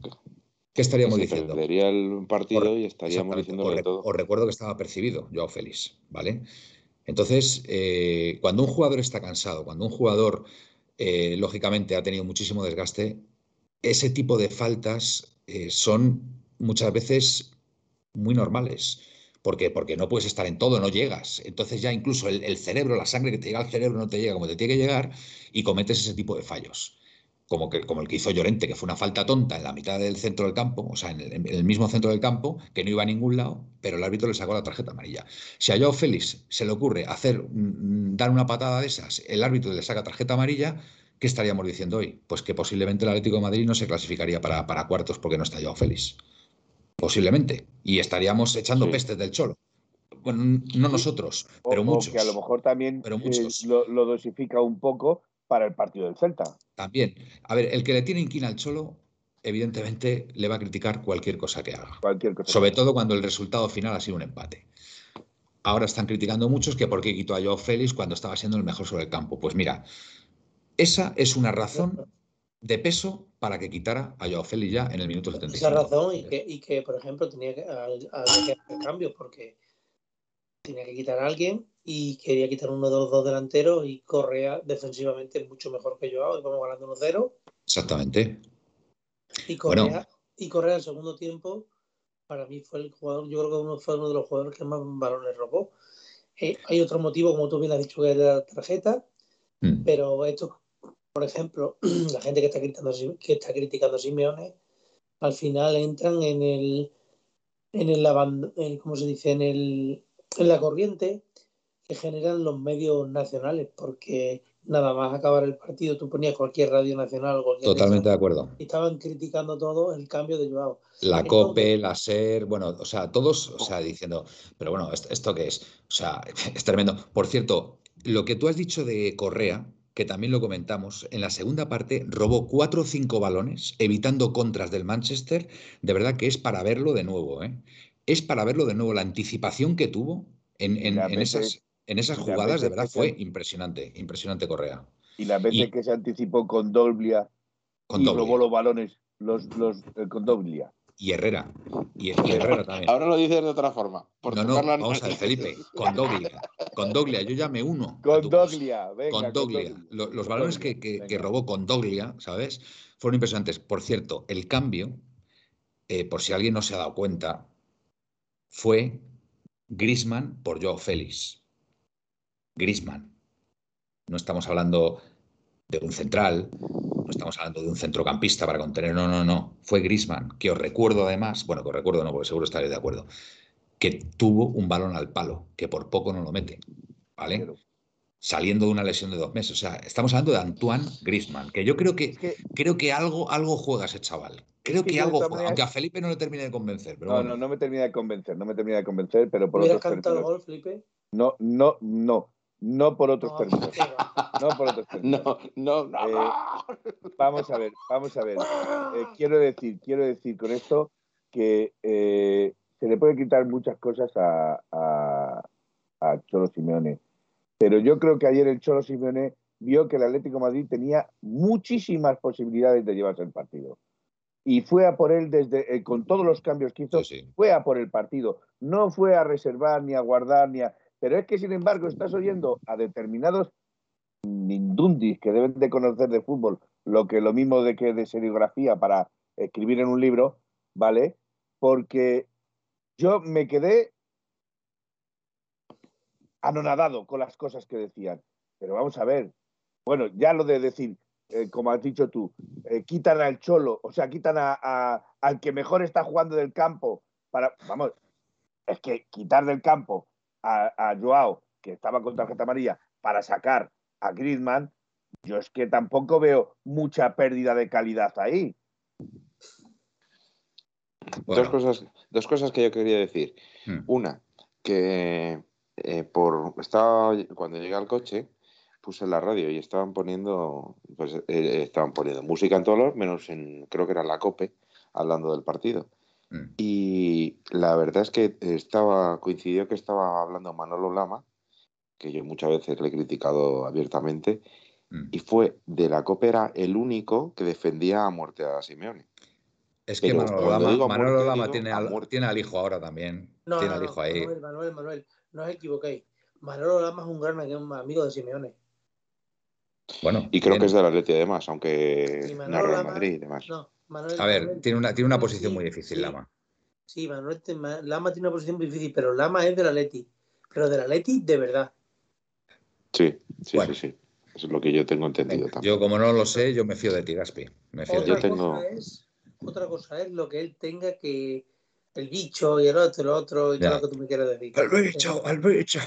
[SPEAKER 2] ¿Qué estaríamos diciendo?
[SPEAKER 3] Perdería el partido y estaríamos diciendo
[SPEAKER 2] os, recuerdo que estaba percibido, Joao Félix, ¿vale? Entonces, eh, cuando un jugador está cansado, cuando un jugador, eh, lógicamente, ha tenido muchísimo desgaste, ese tipo de faltas eh, son muchas veces muy normales. ¿Por qué? Porque no puedes estar en todo, no llegas. Entonces ya incluso el, cerebro, la sangre que te llega al cerebro no te llega como te tiene que llegar y cometes ese tipo de fallos. Como, que, como el que hizo Llorente, que fue una falta tonta en la mitad del centro del campo, o sea, en el, mismo centro del campo, que no iba a ningún lado, pero el árbitro le sacó la tarjeta amarilla. Si a Joao Félix se le ocurre hacer, mm, dar una patada de esas, el árbitro le saca tarjeta amarilla, ¿qué estaríamos diciendo hoy? Pues que posiblemente el Atlético de Madrid no se clasificaría para, para cuartos porque no está Joao Félix. Posiblemente. Y estaríamos echando pestes del cholo. Bueno, no nosotros, pero muchos.
[SPEAKER 5] que a lo mejor también pero eh, lo, dosifica un poco para el partido del Celta.
[SPEAKER 2] También. A ver, el que le tiene inquina al cholo evidentemente, le va a criticar cualquier cosa que haga.
[SPEAKER 5] Cualquier cosa.
[SPEAKER 2] Sobre todo cuando el resultado final ha sido un empate. Ahora están criticando muchos que por qué quitó a Joao Félix cuando estaba siendo el mejor sobre el campo. Pues mira, esa es una razón de peso para que quitara a Joao Félix ya en el minuto 75.
[SPEAKER 4] Esa razón y que, y que, por ejemplo, tenía que, hacer cambios porque tenía que quitar a alguien y quería quitar uno de los dos delanteros y Correa defensivamente es mucho mejor que Joao y vamos ganando 1-0
[SPEAKER 2] Exactamente.
[SPEAKER 4] y Correa,
[SPEAKER 2] Bueno.
[SPEAKER 4] y Correa en segundo tiempo para mí fue el jugador, yo creo que uno fue uno de los jugadores que más balones robó. Eh, hay otro motivo, como tú bien has dicho, que es la tarjeta,
[SPEAKER 2] Mm.
[SPEAKER 4] pero esto, por ejemplo, la gente que está criticando, que está criticando a Simeone, al final entran en el, en el, ¿cómo se dice? En el, en la corriente que generan los medios nacionales, porque nada más acabar el partido, tú ponías cualquier radio nacional, cualquier
[SPEAKER 2] Totalmente de acuerdo.
[SPEAKER 4] y estaban criticando todo el cambio de Joao.
[SPEAKER 2] La
[SPEAKER 4] Entonces-
[SPEAKER 2] COPE, la SER, bueno, o sea, todos, o sea, diciendo, pero bueno, ¿esto, esto qué es? O sea, es tremendo. Por cierto, lo que tú has dicho de Correa, que también lo comentamos, en la segunda parte robó cuatro o cinco balones, evitando contras del Manchester, de verdad que es para verlo de nuevo, ¿eh? Es para verlo de nuevo. La anticipación que tuvo en, en- en esas, en esas jugadas, de verdad,
[SPEAKER 5] se-
[SPEAKER 2] fue impresionante, impresionante Correa.
[SPEAKER 5] Y las veces
[SPEAKER 2] Y-
[SPEAKER 5] que se anticipó con Doblia
[SPEAKER 2] Con
[SPEAKER 5] y
[SPEAKER 2] Doblia.
[SPEAKER 5] robó los balones los, los, eh, con Doblia.
[SPEAKER 2] Y Herrera. Y, y Herrera también.
[SPEAKER 3] Ahora lo dices de otra forma. Por
[SPEAKER 2] No, no, vamos a ver. Felipe, con Doglia. Con Doglia, yo ya me uno.
[SPEAKER 5] Con. Doglia, venga.
[SPEAKER 2] Con Doglia. Lo- Los, balones que, que- robó con Doglia, ¿sabes? Fueron impresionantes. Por cierto, el cambio, eh, por si alguien no se ha dado cuenta, fue Grisman por Joao Félix. Grisman. No estamos hablando de un central, no estamos hablando de un centrocampista para contener, no, no, no. Fue Grisman, que os recuerdo además, bueno, que os recuerdo no, porque seguro estaréis de acuerdo, que tuvo un balón al palo, que por poco no lo mete, ¿vale?
[SPEAKER 5] Pero-
[SPEAKER 2] Saliendo de una lesión de dos meses. O sea, estamos hablando de Antoine Grisman, que yo creo que,
[SPEAKER 5] Es que,
[SPEAKER 2] creo que algo, algo juega ese chaval. Creo
[SPEAKER 5] que
[SPEAKER 2] algo juega, aunque a Felipe no le termine de convencer. Pero
[SPEAKER 5] no,
[SPEAKER 2] bueno.
[SPEAKER 5] no, no me termina de convencer, no me termina de convencer, pero por
[SPEAKER 4] ¿Hubieras
[SPEAKER 5] otros
[SPEAKER 4] cantado el
[SPEAKER 5] términos.
[SPEAKER 4] gol, Felipe?
[SPEAKER 5] No, no, no, no por otros
[SPEAKER 4] No,
[SPEAKER 5] términos. No por otros términos.
[SPEAKER 3] No, no, no.
[SPEAKER 5] Eh,
[SPEAKER 3] no.
[SPEAKER 5] Vamos a ver, vamos a ver. Eh, quiero decir, quiero decir con esto que eh, se le puede quitar muchas cosas a, a, a Cholo Simeone. Pero yo creo que ayer el Cholo Simeone vio que el Atlético de Madrid tenía muchísimas posibilidades de llevarse el partido. Y fue a por él desde, eh, con todos los cambios que hizo,
[SPEAKER 2] Sí, sí.
[SPEAKER 5] fue a por el partido. No fue a reservar ni a guardar ni a. Pero es que, sin embargo, estás oyendo a determinados mindundis que deben de conocer de fútbol lo que lo mismo de que de serigrafía para escribir en un libro, ¿vale? Porque yo me quedé anonadado con las cosas que decían. Pero vamos a ver. Bueno, ya lo de decir, eh, como has dicho tú, eh, quitan al cholo, o sea, quitan a, al que mejor está jugando del campo para. Vamos, es que quitar del campo a, a Joao, que estaba con tarjeta amarilla, para sacar a Griezmann, yo es que tampoco veo mucha pérdida de calidad ahí.
[SPEAKER 2] Bueno,
[SPEAKER 3] Dos, cosas, dos cosas que yo quería decir.
[SPEAKER 2] hmm.
[SPEAKER 3] Una, que eh, por estaba cuando llegué al coche puse la radio y estaban poniendo pues eh, estaban poniendo música en todos lados menos en creo que era la cope hablando del partido
[SPEAKER 2] Hmm.
[SPEAKER 3] y la verdad es que estaba coincidió que estaba hablando Manolo Lama que yo muchas veces le he criticado abiertamente
[SPEAKER 2] Hmm.
[SPEAKER 3] y fue de la cope era el único que defendía a muerte a Simeone
[SPEAKER 2] Es que
[SPEAKER 3] pero
[SPEAKER 2] Manolo Lama, Manolo tiene,
[SPEAKER 3] a
[SPEAKER 2] al, tiene al hijo ahora también.
[SPEAKER 4] No,
[SPEAKER 2] tiene
[SPEAKER 4] no,
[SPEAKER 2] al
[SPEAKER 4] no,
[SPEAKER 2] ahí.
[SPEAKER 4] Manuel, Manuel, Manuel, no os equivoquéis. Manolo Lama es un gran amigo de Simeone.
[SPEAKER 2] Bueno,
[SPEAKER 3] y creo
[SPEAKER 2] bien.
[SPEAKER 3] que es del Atleti además aunque narra
[SPEAKER 4] Lama-
[SPEAKER 3] Madrid y demás
[SPEAKER 4] No, Manuel,
[SPEAKER 2] A ver,
[SPEAKER 4] Manuel-
[SPEAKER 2] tiene una, tiene una posición
[SPEAKER 4] sí,
[SPEAKER 2] muy difícil,
[SPEAKER 4] sí.
[SPEAKER 2] Lama.
[SPEAKER 4] Sí, Manuel Lama tiene una posición muy difícil, pero Lama es del Atleti. Pero del Atleti de verdad.
[SPEAKER 3] Sí, sí,
[SPEAKER 2] Bueno.
[SPEAKER 3] sí, sí. Eso es lo que yo tengo entendido
[SPEAKER 2] Venga,
[SPEAKER 3] también.
[SPEAKER 2] yo como no lo sé, yo me fío de ti, Gaspi. Me fío de
[SPEAKER 3] Yo
[SPEAKER 4] Otra,
[SPEAKER 3] tengo-
[SPEAKER 4] cosa es, otra cosa es lo que él tenga que. El bicho y el otro, el otro, y
[SPEAKER 2] Ya.
[SPEAKER 4] todo lo que tú me quieras decir.
[SPEAKER 2] ¡Al bicho! ¡Al bicho!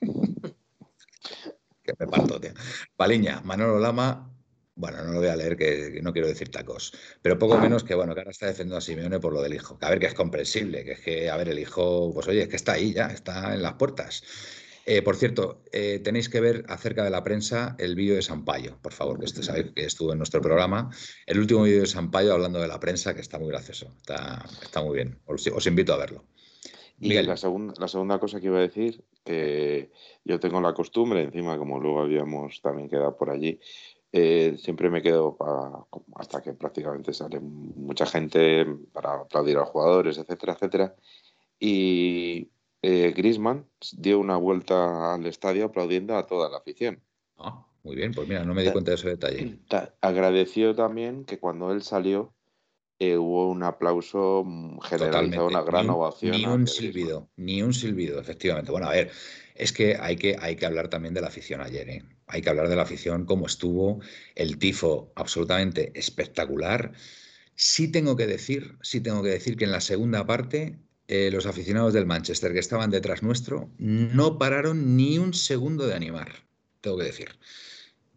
[SPEAKER 2] que me parto, tío. Paliña, Manolo Lama, bueno, no lo voy a leer, que, no quiero decir tacos, pero poco menos que, bueno, que ahora está defendiendo a Simeone por lo del hijo. Que a ver, que es comprensible, que es que, a ver, el hijo, pues oye, es que está ahí ya, está en las puertas. Eh, por cierto, eh, tenéis que ver acerca de la prensa el vídeo de Sampaio, por favor, que este sabéis que estuvo en nuestro programa. El último vídeo de Sampaio hablando de la prensa, que está muy gracioso, está, está muy bien. Os, os invito a verlo.
[SPEAKER 3] Y la la segunda cosa que iba a decir, que yo tengo la costumbre, encima como luego habíamos también quedado por allí, eh, siempre me quedo hasta que prácticamente sale mucha gente para aplaudir a los jugadores, etcétera, etcétera. Y eh, Grisman dio una vuelta al estadio aplaudiendo a toda la afición.
[SPEAKER 2] Ah, muy bien, pues mira, no me di cuenta de ese detalle.
[SPEAKER 3] Agradeció también que cuando él salió eh, hubo un aplauso generalizado, una gran ovación.
[SPEAKER 2] Ni un silbido, ni un silbido, efectivamente. Bueno, a ver, es que hay que, hay que hablar también de la afición ayer, ¿eh? Hay que hablar de la afición, cómo estuvo, el tifo absolutamente espectacular. Sí tengo que decir, sí tengo que decir que en la segunda parte eh, los aficionados del Manchester que estaban detrás nuestro no pararon ni un segundo de animar, tengo que decir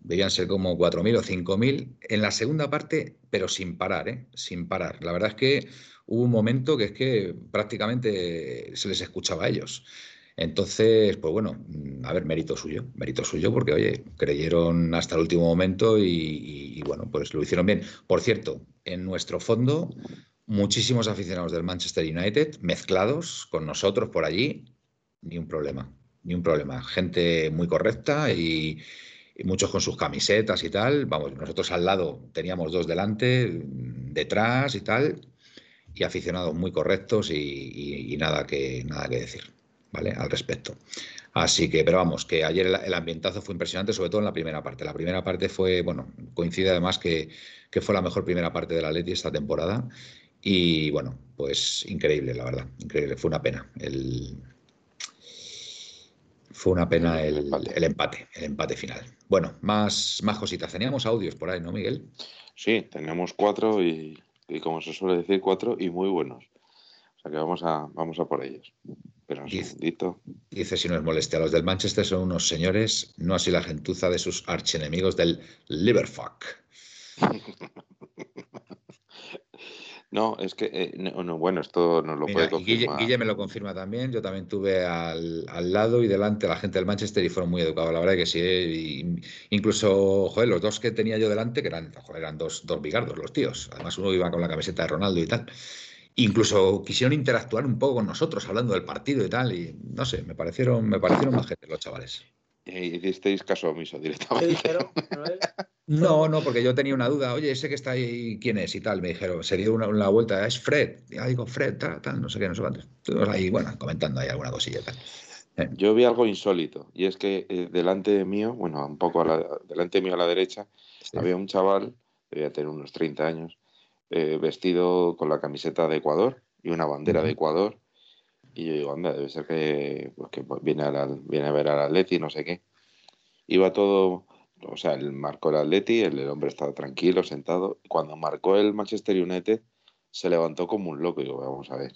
[SPEAKER 2] debían ser como 4.000 o 5.000 en la segunda parte, pero sin parar, ¿eh? sin parar. La verdad es que hubo un momento que es que prácticamente se les escuchaba a ellos. Entonces, pues bueno, a ver, mérito suyo, mérito suyo, porque oye, creyeron hasta el último momento y, bueno, pues lo hicieron bien. Por cierto, en nuestro fondo, muchísimos aficionados del Manchester United mezclados con nosotros por allí, ni un problema, ni un problema. Gente muy correcta y, y muchos con sus camisetas y tal. Vamos, nosotros al lado teníamos dos delante, detrás y tal, y aficionados muy correctos y, nada, que, nada que decir, ¿vale? Al respecto. Así que, pero vamos, que ayer el, ambientazo fue impresionante, sobre todo en la primera parte. La primera parte fue, bueno, coincide además que, que fue la mejor primera parte de la Leti esta temporada. Y bueno, pues increíble, la verdad, increíble. Fue una pena el, fue una pena el, empate, el empate final. Bueno, más, más cositas. Teníamos audios por ahí, ¿no, Miguel?
[SPEAKER 3] Sí, teníamos cuatro y, como se suele decir, cuatro y muy buenos. O sea que vamos a, vamos a por ellos. Pero un dice,
[SPEAKER 2] Dice, si no es molestia, los del Manchester son unos señores, no así la gentuza de sus archenemigos del Liverfuck.
[SPEAKER 3] No, es que, eh, no, bueno, esto nos lo puede confirmar.
[SPEAKER 2] Guille, me lo confirma también. Yo también tuve al, lado y delante la gente del Manchester y fueron muy educados. La verdad que sí. Eh, incluso, joder, los dos que tenía yo delante, que eran, eran dos, dos bigardos los tíos. Además, uno iba con la camiseta de Ronaldo y tal. Incluso quisieron interactuar un poco con nosotros, hablando del partido y tal. Y no sé, me parecieron, me parecieron más gente los chavales.
[SPEAKER 3] Y hicisteis caso omiso directamente. ¿Qué dijeron?
[SPEAKER 2] No, no, porque yo tenía una duda. Oye, ese que está ahí, ¿quién es? Y tal. Me dijeron, se dio una, vuelta, es Fred. Ya digo, Fred, tal, tal, no sé qué, no sé cuánto. Estuvimos ahí, bueno, comentando ahí alguna cosilla tal.
[SPEAKER 3] Eh. Yo vi algo insólito, y es que eh, delante mío, bueno, un poco a la, delante mío a la derecha, había un chaval, debía tener unos 30 años, eh, vestido con la camiseta de Ecuador y una bandera de Ecuador. Y yo digo, anda, debe ser que, pues, que viene, a viene a ver al Atleti, no sé qué. Iba todo o sea, él marcó el Atleti, el, hombre estaba tranquilo, sentado. Cuando marcó el Manchester United, se levantó como un loco. Y digo, vamos a ver,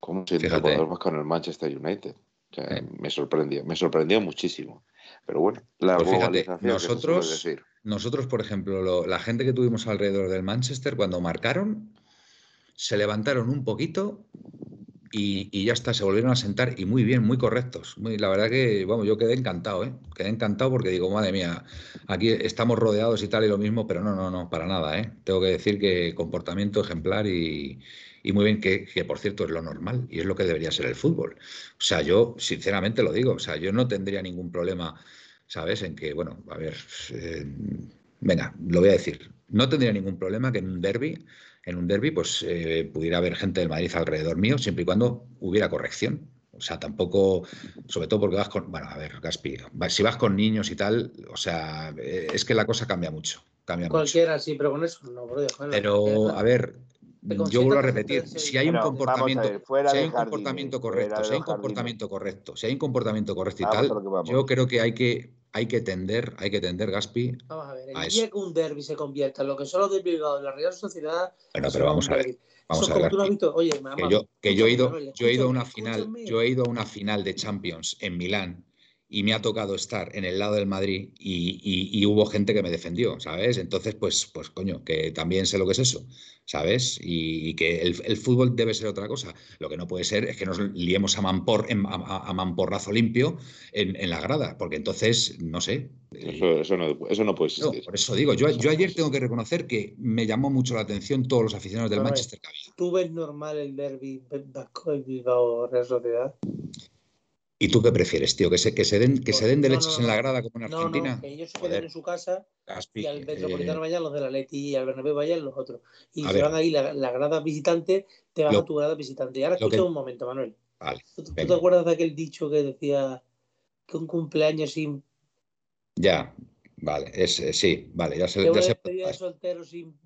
[SPEAKER 3] ¿cómo se el jugador con el Manchester United? O sea, me sorprendió, me sorprendió muchísimo. Pero bueno, la pues fíjate,
[SPEAKER 2] nosotros, nosotros, por ejemplo, la gente que tuvimos alrededor del Manchester, cuando marcaron, se levantaron un poquito y, ya está, se volvieron a sentar y muy bien, muy correctos. Muy, la verdad que, vamos, yo quedé encantado, ¿eh? Quedé encantado porque digo, madre mía, aquí estamos rodeados y tal y lo mismo, pero no, no, no, para nada, ¿eh? Tengo que decir que comportamiento ejemplar y, muy bien, que, por cierto es lo normal y es lo que debería ser el fútbol. O sea, yo sinceramente lo digo, o sea, yo no tendría ningún problema, ¿sabes? En que, bueno, a ver, eh, venga, lo voy a decir, no tendría ningún problema que en un derby en un derby, pues eh, pudiera haber gente del Madrid alrededor mío, siempre y cuando hubiera corrección. O sea, tampoco, sobre todo porque vas con, bueno, a ver, Gaspi, si vas con niños y tal, o sea, eh, es que la cosa cambia mucho. Cambia
[SPEAKER 4] Cualquiera, sí, pero con eso no, bro,
[SPEAKER 2] Pero, a ver, yo vuelvo a repetir, si hay un comportamiento, si hay un comportamiento correcto, si hay un comportamiento correcto, si hay un comportamiento correcto y tal, yo creo que hay que hay que tender, hay que tender, Gaspi.
[SPEAKER 4] Vamos a ver, el día que un derby se convierta en lo que son los Bilbao de la Real Sociedad.
[SPEAKER 2] Bueno, pero vamos a ver. Vamos a ver. Oye, mamá, que yo, que yo he ido, yo he ido a una final, yo he ido a una final de Champions en Milán y me ha tocado estar en el lado del Madrid y, hubo gente que me defendió, ¿sabes? Entonces, pues, pues coño, que también sé lo que es eso, ¿sabes? Y, que el, fútbol debe ser otra cosa. Lo que no puede ser es que nos liemos a, mampor, a, mamporrazo limpio en, la grada, porque entonces, no sé.
[SPEAKER 3] Eso, no, puede existir.
[SPEAKER 2] por eso digo, yo, yo, ayer tengo que reconocer que me llamó mucho la atención todos los aficionados del Manchester que
[SPEAKER 4] ¿Tú ves normal el derby Bilbao-Real Sociedad?
[SPEAKER 2] ¿Y tú qué prefieres, tío? ¿Que se, que se den, que se den derechos en la grada como en Argentina?
[SPEAKER 4] No, que ellos se queden en su casa y al Metropolitano vayan los de la Leti y al Bernabéu vayan los otros. Y se van ahí la, grada visitante, te vas a tu grada visitante. Y ahora escucha un momento, Manuel.
[SPEAKER 2] Vale,
[SPEAKER 4] ¿Tú, te acuerdas de aquel dicho que decía que un cumpleaños sin...
[SPEAKER 2] Ya, vale, es, eh, sí, vale, ya sé.
[SPEAKER 4] Que
[SPEAKER 2] ya
[SPEAKER 4] de soltero sin...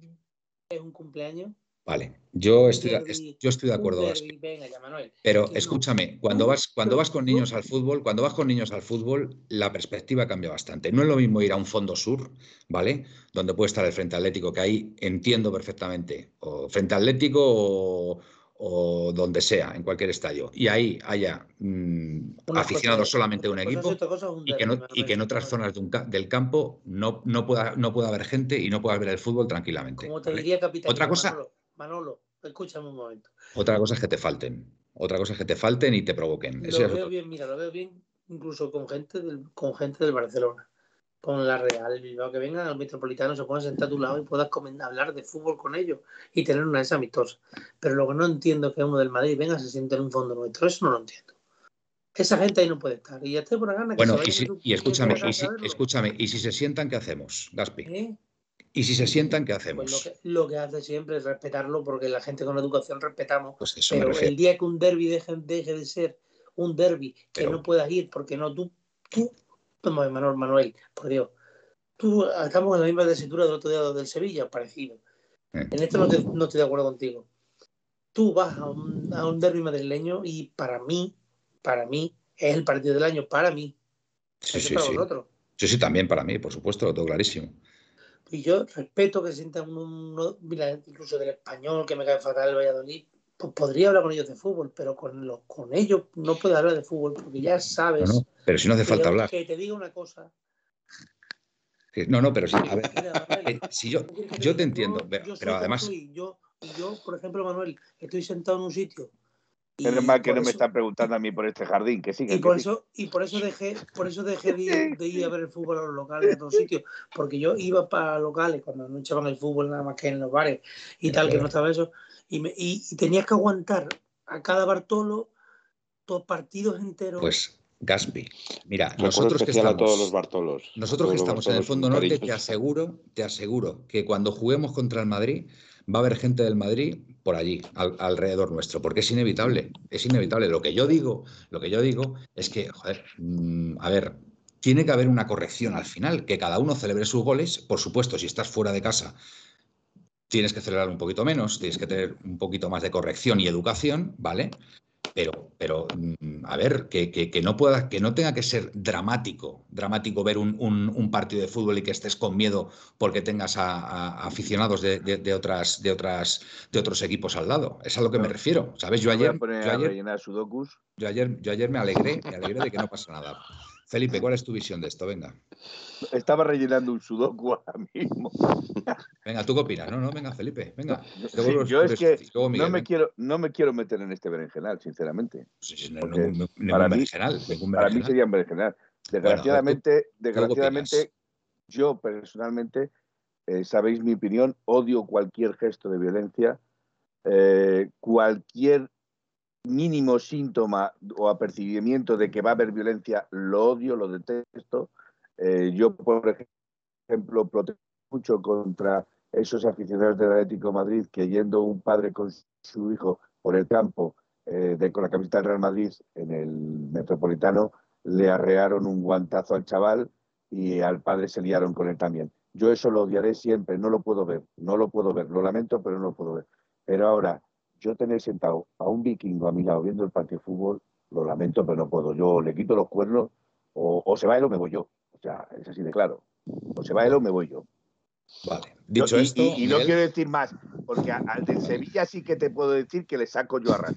[SPEAKER 4] es un cumpleaños.
[SPEAKER 2] Vale, yo estoy, yo estoy de acuerdo. pero escúchame, cuando vas, cuando vas con niños al fútbol, cuando vas con niños al fútbol, la perspectiva cambia bastante. No es lo mismo ir a un fondo sur, ¿vale? Donde puede estar el Frente Atlético, que ahí entiendo perfectamente, o Frente Atlético o, donde sea, en cualquier estadio. Y ahí haya mm, aficionados solamente de un equipo y, que y que en otras zonas del campo no, no, pueda, no pueda haber gente y no pueda ver el fútbol tranquilamente.
[SPEAKER 4] Como te diría, capitán,
[SPEAKER 2] Otra cosa,
[SPEAKER 4] Manolo, escúchame un momento.
[SPEAKER 2] Otra cosa es que te falten. Otra cosa es que te falten y te provoquen.
[SPEAKER 4] Lo veo bien, mira, lo veo bien incluso con gente del, con gente del Barcelona, con la Real, que vengan al Metropolitano, se puedan sentar a tu lado y puedas hablar de fútbol con ellos y tener una esa amistosa. Pero lo que no entiendo es que uno del Madrid venga se siente en un fondo nuestro, eso no lo entiendo. Esa gente ahí no puede estar. Y ya estoy por la gana.
[SPEAKER 2] bueno, y, escúchame, y si, escúchame, y si se sientan, ¿qué hacemos, Gaspi? ¿Eh? Y si se sientan, ¿qué hacemos?
[SPEAKER 4] Pues lo, que, hace siempre es respetarlo, porque la gente con educación respetamos. Pues pero el día que un derby deje, de ser un derby, que no puedas ir, porque no, tú, tú, Manuel, Manuel, por Dios, tú estamos en la misma tesitura del otro día del Sevilla, parecido. Eh. En esto no, estoy de acuerdo contigo. Tú vas a un, a un derby madrileño y para mí, para mí, es el partido del año, para mí.
[SPEAKER 2] Sí, sí, sí. Sí, sí, también para mí, por supuesto, lo tengo clarísimo.
[SPEAKER 4] Y yo respeto que sientan un, mira, incluso del español, que me cae fatal el Valladolid, pues podría hablar con ellos de fútbol, pero con, los, con ellos no puedo hablar de fútbol, porque ya sabes.
[SPEAKER 2] pero si no hace falta hablar.
[SPEAKER 4] Que te diga una cosa.
[SPEAKER 2] No, no, pero sí, a ver, eh, si yo, yo te entiendo, pero, además.
[SPEAKER 4] yo, yo, por ejemplo, Manuel, estoy sentado en un sitio
[SPEAKER 5] es mal que no me están preguntando a mí por este jardín, que sí.
[SPEAKER 4] y, por eso, y por eso dejé, por eso dejé de ir, a ver el fútbol a los locales de otros sitios, porque yo iba para locales cuando no echaban el fútbol nada más que en los bares y tal, que no estaba eso, y, me, y, tenías que aguantar a cada Bartolo dos partidos enteros.
[SPEAKER 2] Pues Gaspi, mira, nosotros que estamos,
[SPEAKER 3] todos los Bartolos,
[SPEAKER 2] nosotros que estamos en el fondo norte, te aseguro, te aseguro que cuando juguemos contra el Madrid va a haber gente del Madrid por allí, alrededor nuestro, porque es inevitable, es inevitable. Lo que yo digo, lo que yo digo es que, joder, mm, a ver, tiene que haber una corrección al final, que cada uno celebre sus goles. Por supuesto, si estás fuera de casa, tienes que celebrar un poquito menos, tienes que tener un poquito más de corrección y educación, ¿vale? Pero, pero mm, a ver, que, no pueda, que no tenga que ser dramático, dramático ver un, partido de fútbol y que estés con miedo porque tengas a, aficionados de, otras, de, otras, de otros equipos al lado. Es a lo que me refiero. ¿Sabes? Yo ayer, yo ayer, yo ayer me alegré, me alegré de que no pasa nada. Felipe, ¿cuál es tu visión de esto? Venga.
[SPEAKER 5] Estaba rellenando un sudoku ahora mismo.
[SPEAKER 2] Venga, ¿tú qué opinas? No, no, venga, Felipe, venga.
[SPEAKER 5] yo es que no, me quiero, no me quiero meter en este berenjenal, sinceramente. para, mí, para mí sería un berenjenal. Desgraciadamente, desgraciadamente yo personalmente, eh, sabéis mi opinión, odio cualquier gesto de violencia, eh, cualquier mínimo síntoma o apercibimiento de que va a haber violencia, lo odio, lo detesto. Eh, yo, por ejemplo, protesto mucho contra esos aficionados del Atlético de Madrid que yendo un padre con su hijo por el campo eh, de, con la camiseta Real Madrid en el Metropolitano, le arrearon un guantazo al chaval y al padre se liaron con él también. Yo eso lo odiaré siempre, no lo puedo ver, no lo puedo ver, lo lamento, pero no lo puedo ver. Pero ahora, yo tener sentado a un vikingo a mi lado viendo el partido de fútbol, lo lamento, pero no puedo. Yo le quito los cuernos o, se va él o me voy yo. O sea, es así de claro. O se va él o me voy yo.
[SPEAKER 2] Vale. Dicho esto.
[SPEAKER 5] Y, no quiero decir más, porque al de Sevilla sí que te puedo decir que le saco yo a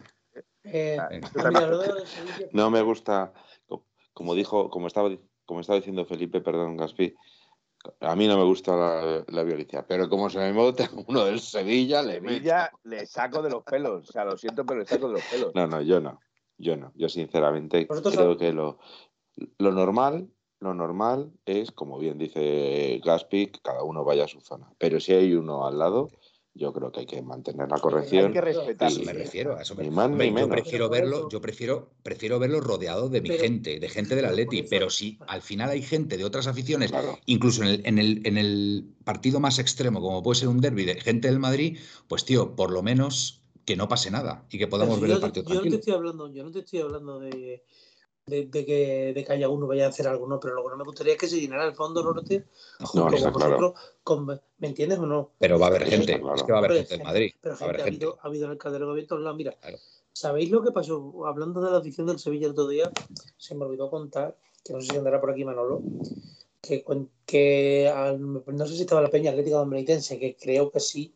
[SPEAKER 3] eh, no me gusta como dijo, como estaba, como estaba diciendo Felipe, perdón, Gaspi, a mí no me gusta la, violencia, pero como se me monta uno del Sevilla, le
[SPEAKER 5] Sevilla le saco de los pelos. O sea, lo siento, pero le saco de los pelos.
[SPEAKER 3] No, no, yo no. Yo no. Yo sinceramente creo que lo, lo normal, lo normal es, como bien dice Gaspi, que cada uno vaya a su zona. Pero si hay uno al lado, yo creo que hay que mantener la corrección.
[SPEAKER 5] Hay que respetar.
[SPEAKER 2] me refiero a eso. yo prefiero verlo, yo prefiero, prefiero verlo rodeado de mi gente, de gente del Atleti. Pero si al final hay gente de otras aficiones, incluso en el, en, el, en el partido más extremo, como puede ser un derby de gente del Madrid, pues tío, por lo menos que no pase nada y que podamos ver el partido.
[SPEAKER 4] Yo no te estoy hablando, yo no te estoy hablando de de, que, de que haya uno vaya a hacer algo, ¿no? Pero lo que no me gustaría es que se llenara el fondo norte
[SPEAKER 3] no, vosotros,
[SPEAKER 4] ¿me entiendes o no?
[SPEAKER 2] Pero va a haber gente, es que va a haber gente en Madrid.
[SPEAKER 4] Pero ha, habido, ha habido en el Calderón abierto lados. Mira, ¿sabéis lo que pasó? Hablando de la edición del Sevilla el otro día, se me olvidó contar, que no sé si andará por aquí Manolo, que, que no sé si estaba la Peña Atlética Dominicana, que creo que sí,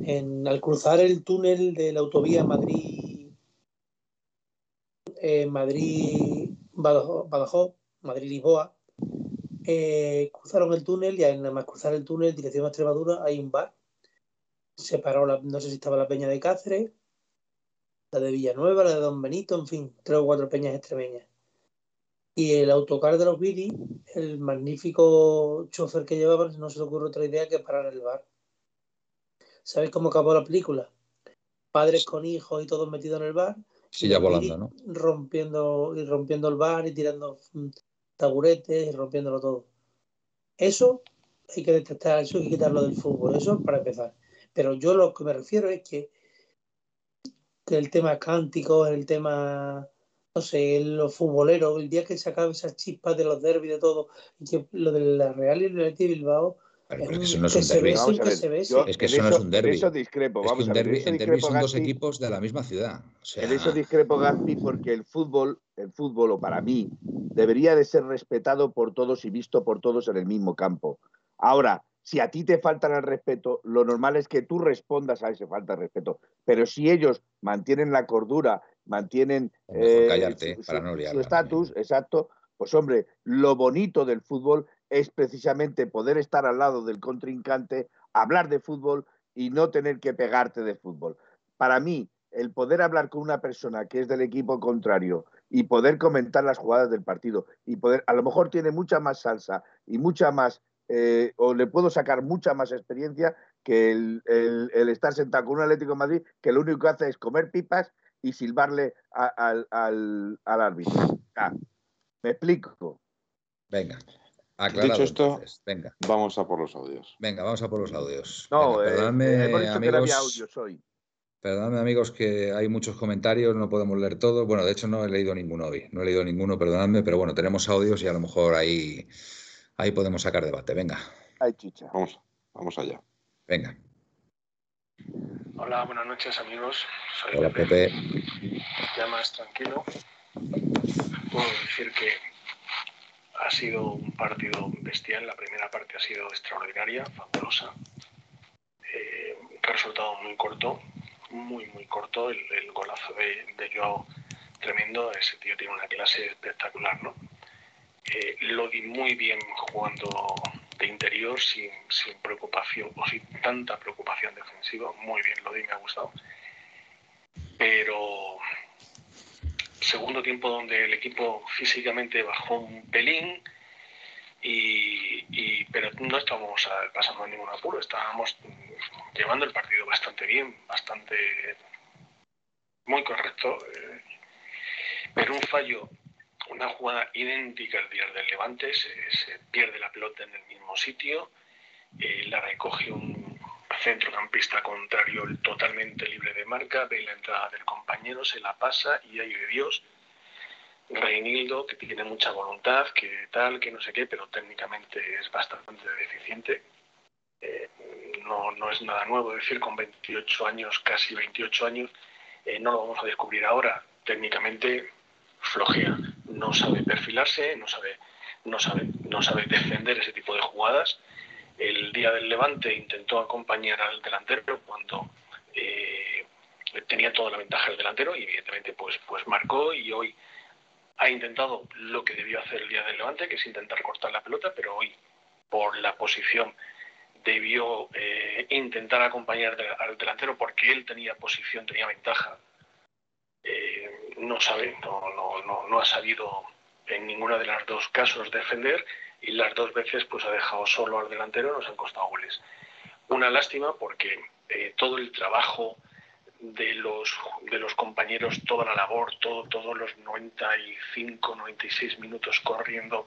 [SPEAKER 4] en, al cruzar el túnel de la autovía Madrid eh, Madrid, Badajoz, Madrid-Lisboa, eh, cruzaron el túnel y nada más cruzar el túnel, dirección a Extremadura, hay un bar. Separó, la, no sé si estaba la peña de Cáceres, la de Villanueva, la de Don Benito, en fin, tres o cuatro peñas extremeñas. Y el autocar de los Viri, el magnífico chofer que llevaba, no se le ocurre otra idea que parar el bar. ¿Sabéis cómo acabó la película? Padres con hijos y todos metidos en el bar
[SPEAKER 2] Ya volando, ¿no?
[SPEAKER 4] Rompiendo, y rompiendo el bar y tirando mm, taburetes y rompiéndolo todo. Eso hay que detectar, eso hay que quitarlo del fútbol, eso para empezar. Pero yo lo que me refiero es que, que el tema cántico, el tema, no sé, los futboleros, el día que se acabe esas chispas de los derbis, de todo, y que lo de la Real y el
[SPEAKER 2] es que eso no es un derby. Es que eso no es un derby.
[SPEAKER 5] eso discrepo. Vamos
[SPEAKER 2] es que un derby, son dos equipos de la misma ciudad.
[SPEAKER 5] En eso discrepo, Gaspi, porque el fútbol, el fútbol, o para mí, debería de ser respetado por todos y visto por todos en el mismo campo. Ahora, si a ti te faltan el respeto, lo normal es que tú respondas a ese falta de respeto. Pero si ellos mantienen la cordura, mantienen
[SPEAKER 2] eh, su
[SPEAKER 5] estatus, exacto, pues hombre, lo bonito del fútbol es precisamente poder estar al lado del contrincante, hablar de fútbol y no tener que pegarte de fútbol. Para mí, el poder hablar con una persona que es del equipo contrario y poder comentar las jugadas del partido y poder, a lo mejor tiene mucha más salsa y mucha más, eh, o le puedo sacar mucha más experiencia que el, estar sentado con un Atlético de Madrid que lo único que hace es comer pipas y silbarle al, al, árbitro. Ah, me explico.
[SPEAKER 2] Venga.
[SPEAKER 3] Dicho esto, venga. vamos a por los audios.
[SPEAKER 2] Venga, vamos a por los audios.
[SPEAKER 5] No, eh, perdóname, amigos,
[SPEAKER 2] Perdóname, amigos, que hay muchos comentarios, no podemos leer todos. Bueno, de hecho, no he leído ninguno hoy. No he leído ninguno, perdonadme, pero bueno, tenemos audios y a lo mejor ahí, ahí podemos sacar debate. Venga.
[SPEAKER 5] Ay, chicha.
[SPEAKER 3] Vamos, vamos allá.
[SPEAKER 2] Venga.
[SPEAKER 6] Hola, buenas noches, amigos.
[SPEAKER 2] Soy Hola, Pepe.
[SPEAKER 6] Ya más tranquilo. Puedo decir que ha sido un partido bestial. La primera parte ha sido extraordinaria, fabulosa. Eh, resultado muy corto, muy, muy corto. El, golazo de, de, Joao, tremendo. Ese tío tiene una clase espectacular, ¿no? Eh, lo di muy bien jugando de interior, sin, sin preocupación o sin tanta preocupación defensiva. Muy bien, lo di, me ha gustado. Pero segundo tiempo donde el equipo físicamente bajó un pelín, y, pero no estábamos pasando ningún apuro, estábamos llevando el partido bastante bien, bastante muy correcto. Eh, pero un fallo, una jugada idéntica al día del Levante, se, pierde la pelota en el mismo sitio, eh, la recoge un centrocampista contrario totalmente libre de marca, ve la entrada del compañero, se la pasa y ahí de Dios. Reinildo, que tiene mucha voluntad, que tal, que no sé qué, pero técnicamente es bastante deficiente. Eh, no, no, es nada nuevo decir, con 28 años, casi 28 años, eh, no lo vamos a descubrir ahora. Técnicamente flojea, no sabe perfilarse, no sabe, no sabe, no sabe defender ese tipo de jugadas el día del Levante intentó acompañar al delantero cuando eh, tenía toda la ventaja el delantero y evidentemente pues, pues marcó y hoy ha intentado lo que debió hacer el día del Levante, que es intentar cortar la pelota, pero hoy, por la posición, debió eh, intentar acompañar al delantero porque él tenía posición, tenía ventaja. Eh, no sabe, no, no, no, ha sabido en ninguno de los dos casos defender y las dos veces pues ha dejado solo al delantero, nos han costado goles. Una lástima porque eh, todo el trabajo de los, de los compañeros, toda la labor, todo, todos los 95, 96 minutos corriendo,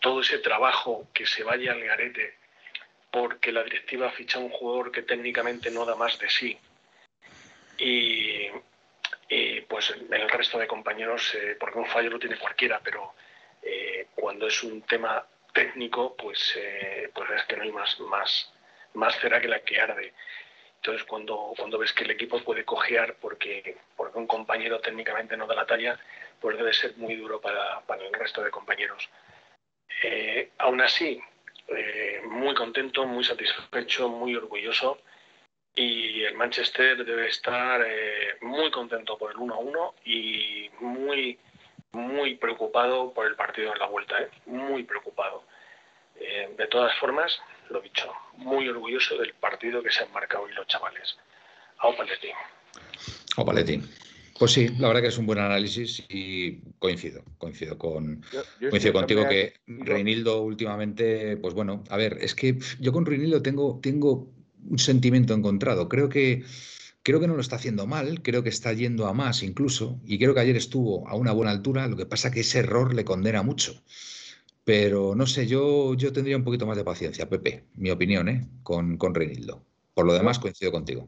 [SPEAKER 6] todo ese trabajo que se vaya al garete porque la directiva ficha un jugador que técnicamente no da más de sí. Y, pues el resto de compañeros, eh, porque un fallo lo tiene cualquiera, pero eh, cuando es un tema técnico, pues, eh, pues es que no hay más, más, más cera que la que arde. Entonces, cuando, cuando ves que el equipo puede cojear porque, porque un compañero técnicamente no da la talla, pues debe ser muy duro para, el resto de compañeros. Eh, aún así, eh, muy contento, muy satisfecho, muy orgulloso y el Manchester debe estar eh, muy contento por el 1-1 y muy, muy preocupado por el partido en la vuelta, muy preocupado. de todas formas, lo dicho, muy orgulloso del partido que se han marcado hoy los chavales. A Opaletti.
[SPEAKER 2] Opaletti. Pues sí, la verdad que es un buen análisis y coincido, coincido con coincido contigo que Reinildo últimamente, pues bueno, a ver, es que yo con Reinildo tengo, tengo un sentimiento encontrado. Creo que creo que no lo está haciendo mal, creo que está yendo a más incluso, y creo que ayer estuvo a una buena altura, lo que pasa que ese error le condena mucho. Pero no sé, yo, yo tendría un poquito más de paciencia, Pepe, mi opinión, ¿eh? con, con Reinildo. Por lo demás, coincido contigo.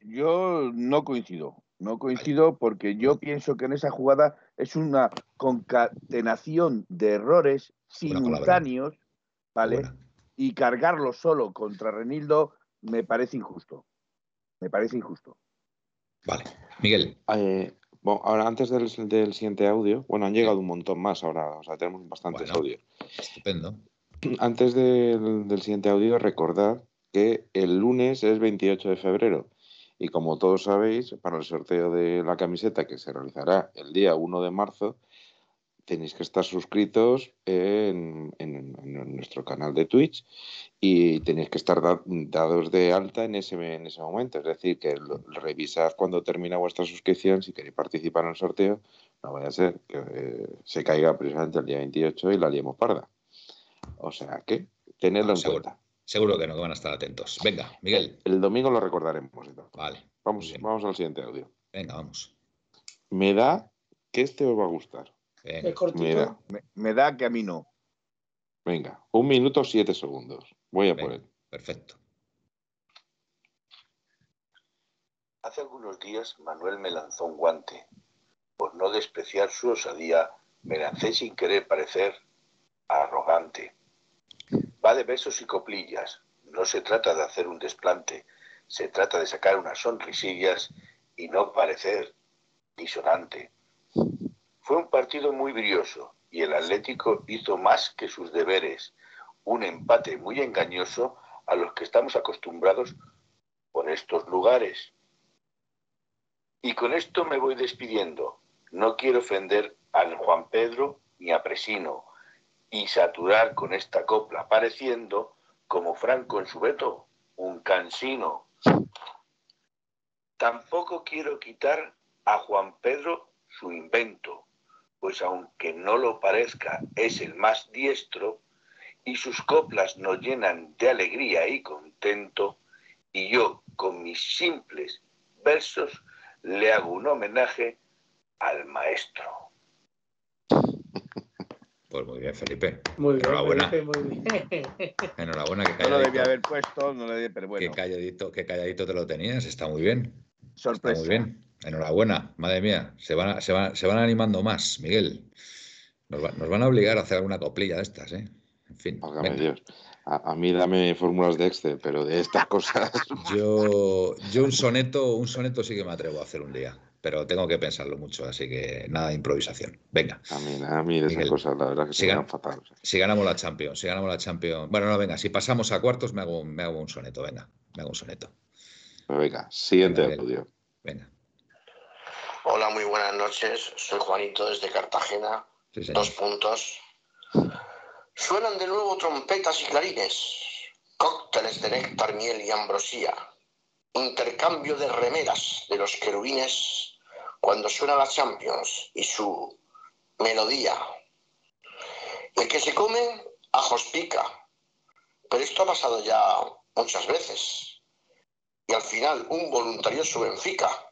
[SPEAKER 5] Yo no coincido. No coincido porque yo pienso que en esa jugada es una concatenación de errores simultáneos, ¿vale? Y cargarlo solo contra Renildo me parece injusto. Me parece injusto.
[SPEAKER 2] Vale. Miguel.
[SPEAKER 3] Eh, bueno, ahora antes del, siguiente audio, bueno, han llegado un montón más ahora, o sea, tenemos bastantes audios.
[SPEAKER 2] Estupendo.
[SPEAKER 3] Antes del, del siguiente audio, recordad que el lunes es 28 de febrero y como todos sabéis, para el sorteo de la camiseta que se realizará el día 1 de marzo, tenéis que estar suscritos en, nuestro canal de Twitch y tenéis que estar dados de alta en ese, en ese momento. Es decir, que revisad cuando termina vuestra suscripción si queréis participar en el sorteo. No vaya a ser que eh, se caiga precisamente el día 28 y la liemos parda. O sea que tenedlo en cuenta.
[SPEAKER 2] Seguro que no, que van a estar atentos. Venga, Miguel.
[SPEAKER 3] El domingo lo recordaremos.
[SPEAKER 2] Vale.
[SPEAKER 3] Vamos, vamos al siguiente audio.
[SPEAKER 2] Venga, vamos.
[SPEAKER 3] Me da que este os va a gustar.
[SPEAKER 5] Me da. Me, da que a mí no.
[SPEAKER 3] Venga, un minuto siete segundos. Voy a por él.
[SPEAKER 2] Perfecto.
[SPEAKER 7] Hace algunos días Manuel me lanzó un guante. Por no despreciar su osadía, me lancé sin querer parecer arrogante. Va de besos y coplillas. No se trata de hacer un desplante. Se trata de sacar unas sonrisillas y no parecer disonante. Fue un partido muy brioso y el Atlético hizo más que sus deberes. Un empate muy engañoso a los que estamos acostumbrados por estos lugares. Y con esto me voy despidiendo. No quiero ofender al Juan Pedro ni a Presino, y saturar con esta copla, pareciendo, como Franco en su veto, un cansino. Tampoco quiero quitar a Juan Pedro su invento, pues aunque no lo parezca, es el más diestro, y sus coplas nos llenan de alegría y contento, y yo, con mis simples versos, le hago un homenaje al maestro.
[SPEAKER 2] Pues muy bien, Felipe.
[SPEAKER 4] Muy bien,
[SPEAKER 2] Enhorabuena.
[SPEAKER 4] Felipe, muy
[SPEAKER 2] bien. Enhorabuena, que
[SPEAKER 5] calladito. No lo debía haber puesto, no lo debía, pero bueno.
[SPEAKER 2] Qué calladito, qué calladito te lo tenías, está muy bien.
[SPEAKER 5] Sorpresa.
[SPEAKER 2] Está muy bien. Enhorabuena, madre mía. Se van, se van, se van animando más, Miguel. Nos, van a obligar a hacer alguna coplilla de estas, ¿eh? En fin.
[SPEAKER 3] Dios. A, a, mí dame fórmulas de Excel, pero de estas cosas.
[SPEAKER 2] Yo, yo un soneto, un soneto sí que me atrevo a hacer un día pero tengo que pensarlo mucho, así que nada de improvisación. Venga.
[SPEAKER 3] A mí, a mí de esas cosas, la verdad que si se fatal.
[SPEAKER 2] Si ganamos la Champions, si ganamos la Champions. Bueno, no, venga, si pasamos a cuartos me hago, me hago un soneto, venga, me hago un soneto.
[SPEAKER 3] Pues venga, siguiente audio.
[SPEAKER 2] Venga.
[SPEAKER 8] Hola, muy buenas noches. Soy Juanito desde Cartagena. Dos puntos. Suenan de nuevo trompetas y clarines, cócteles de néctar, miel y ambrosía, intercambio de remeras de los querubines cuando suena la Champions y su melodía. El que se come, ajos pica, pero esto ha pasado ya muchas veces. Y al final un voluntarioso Benfica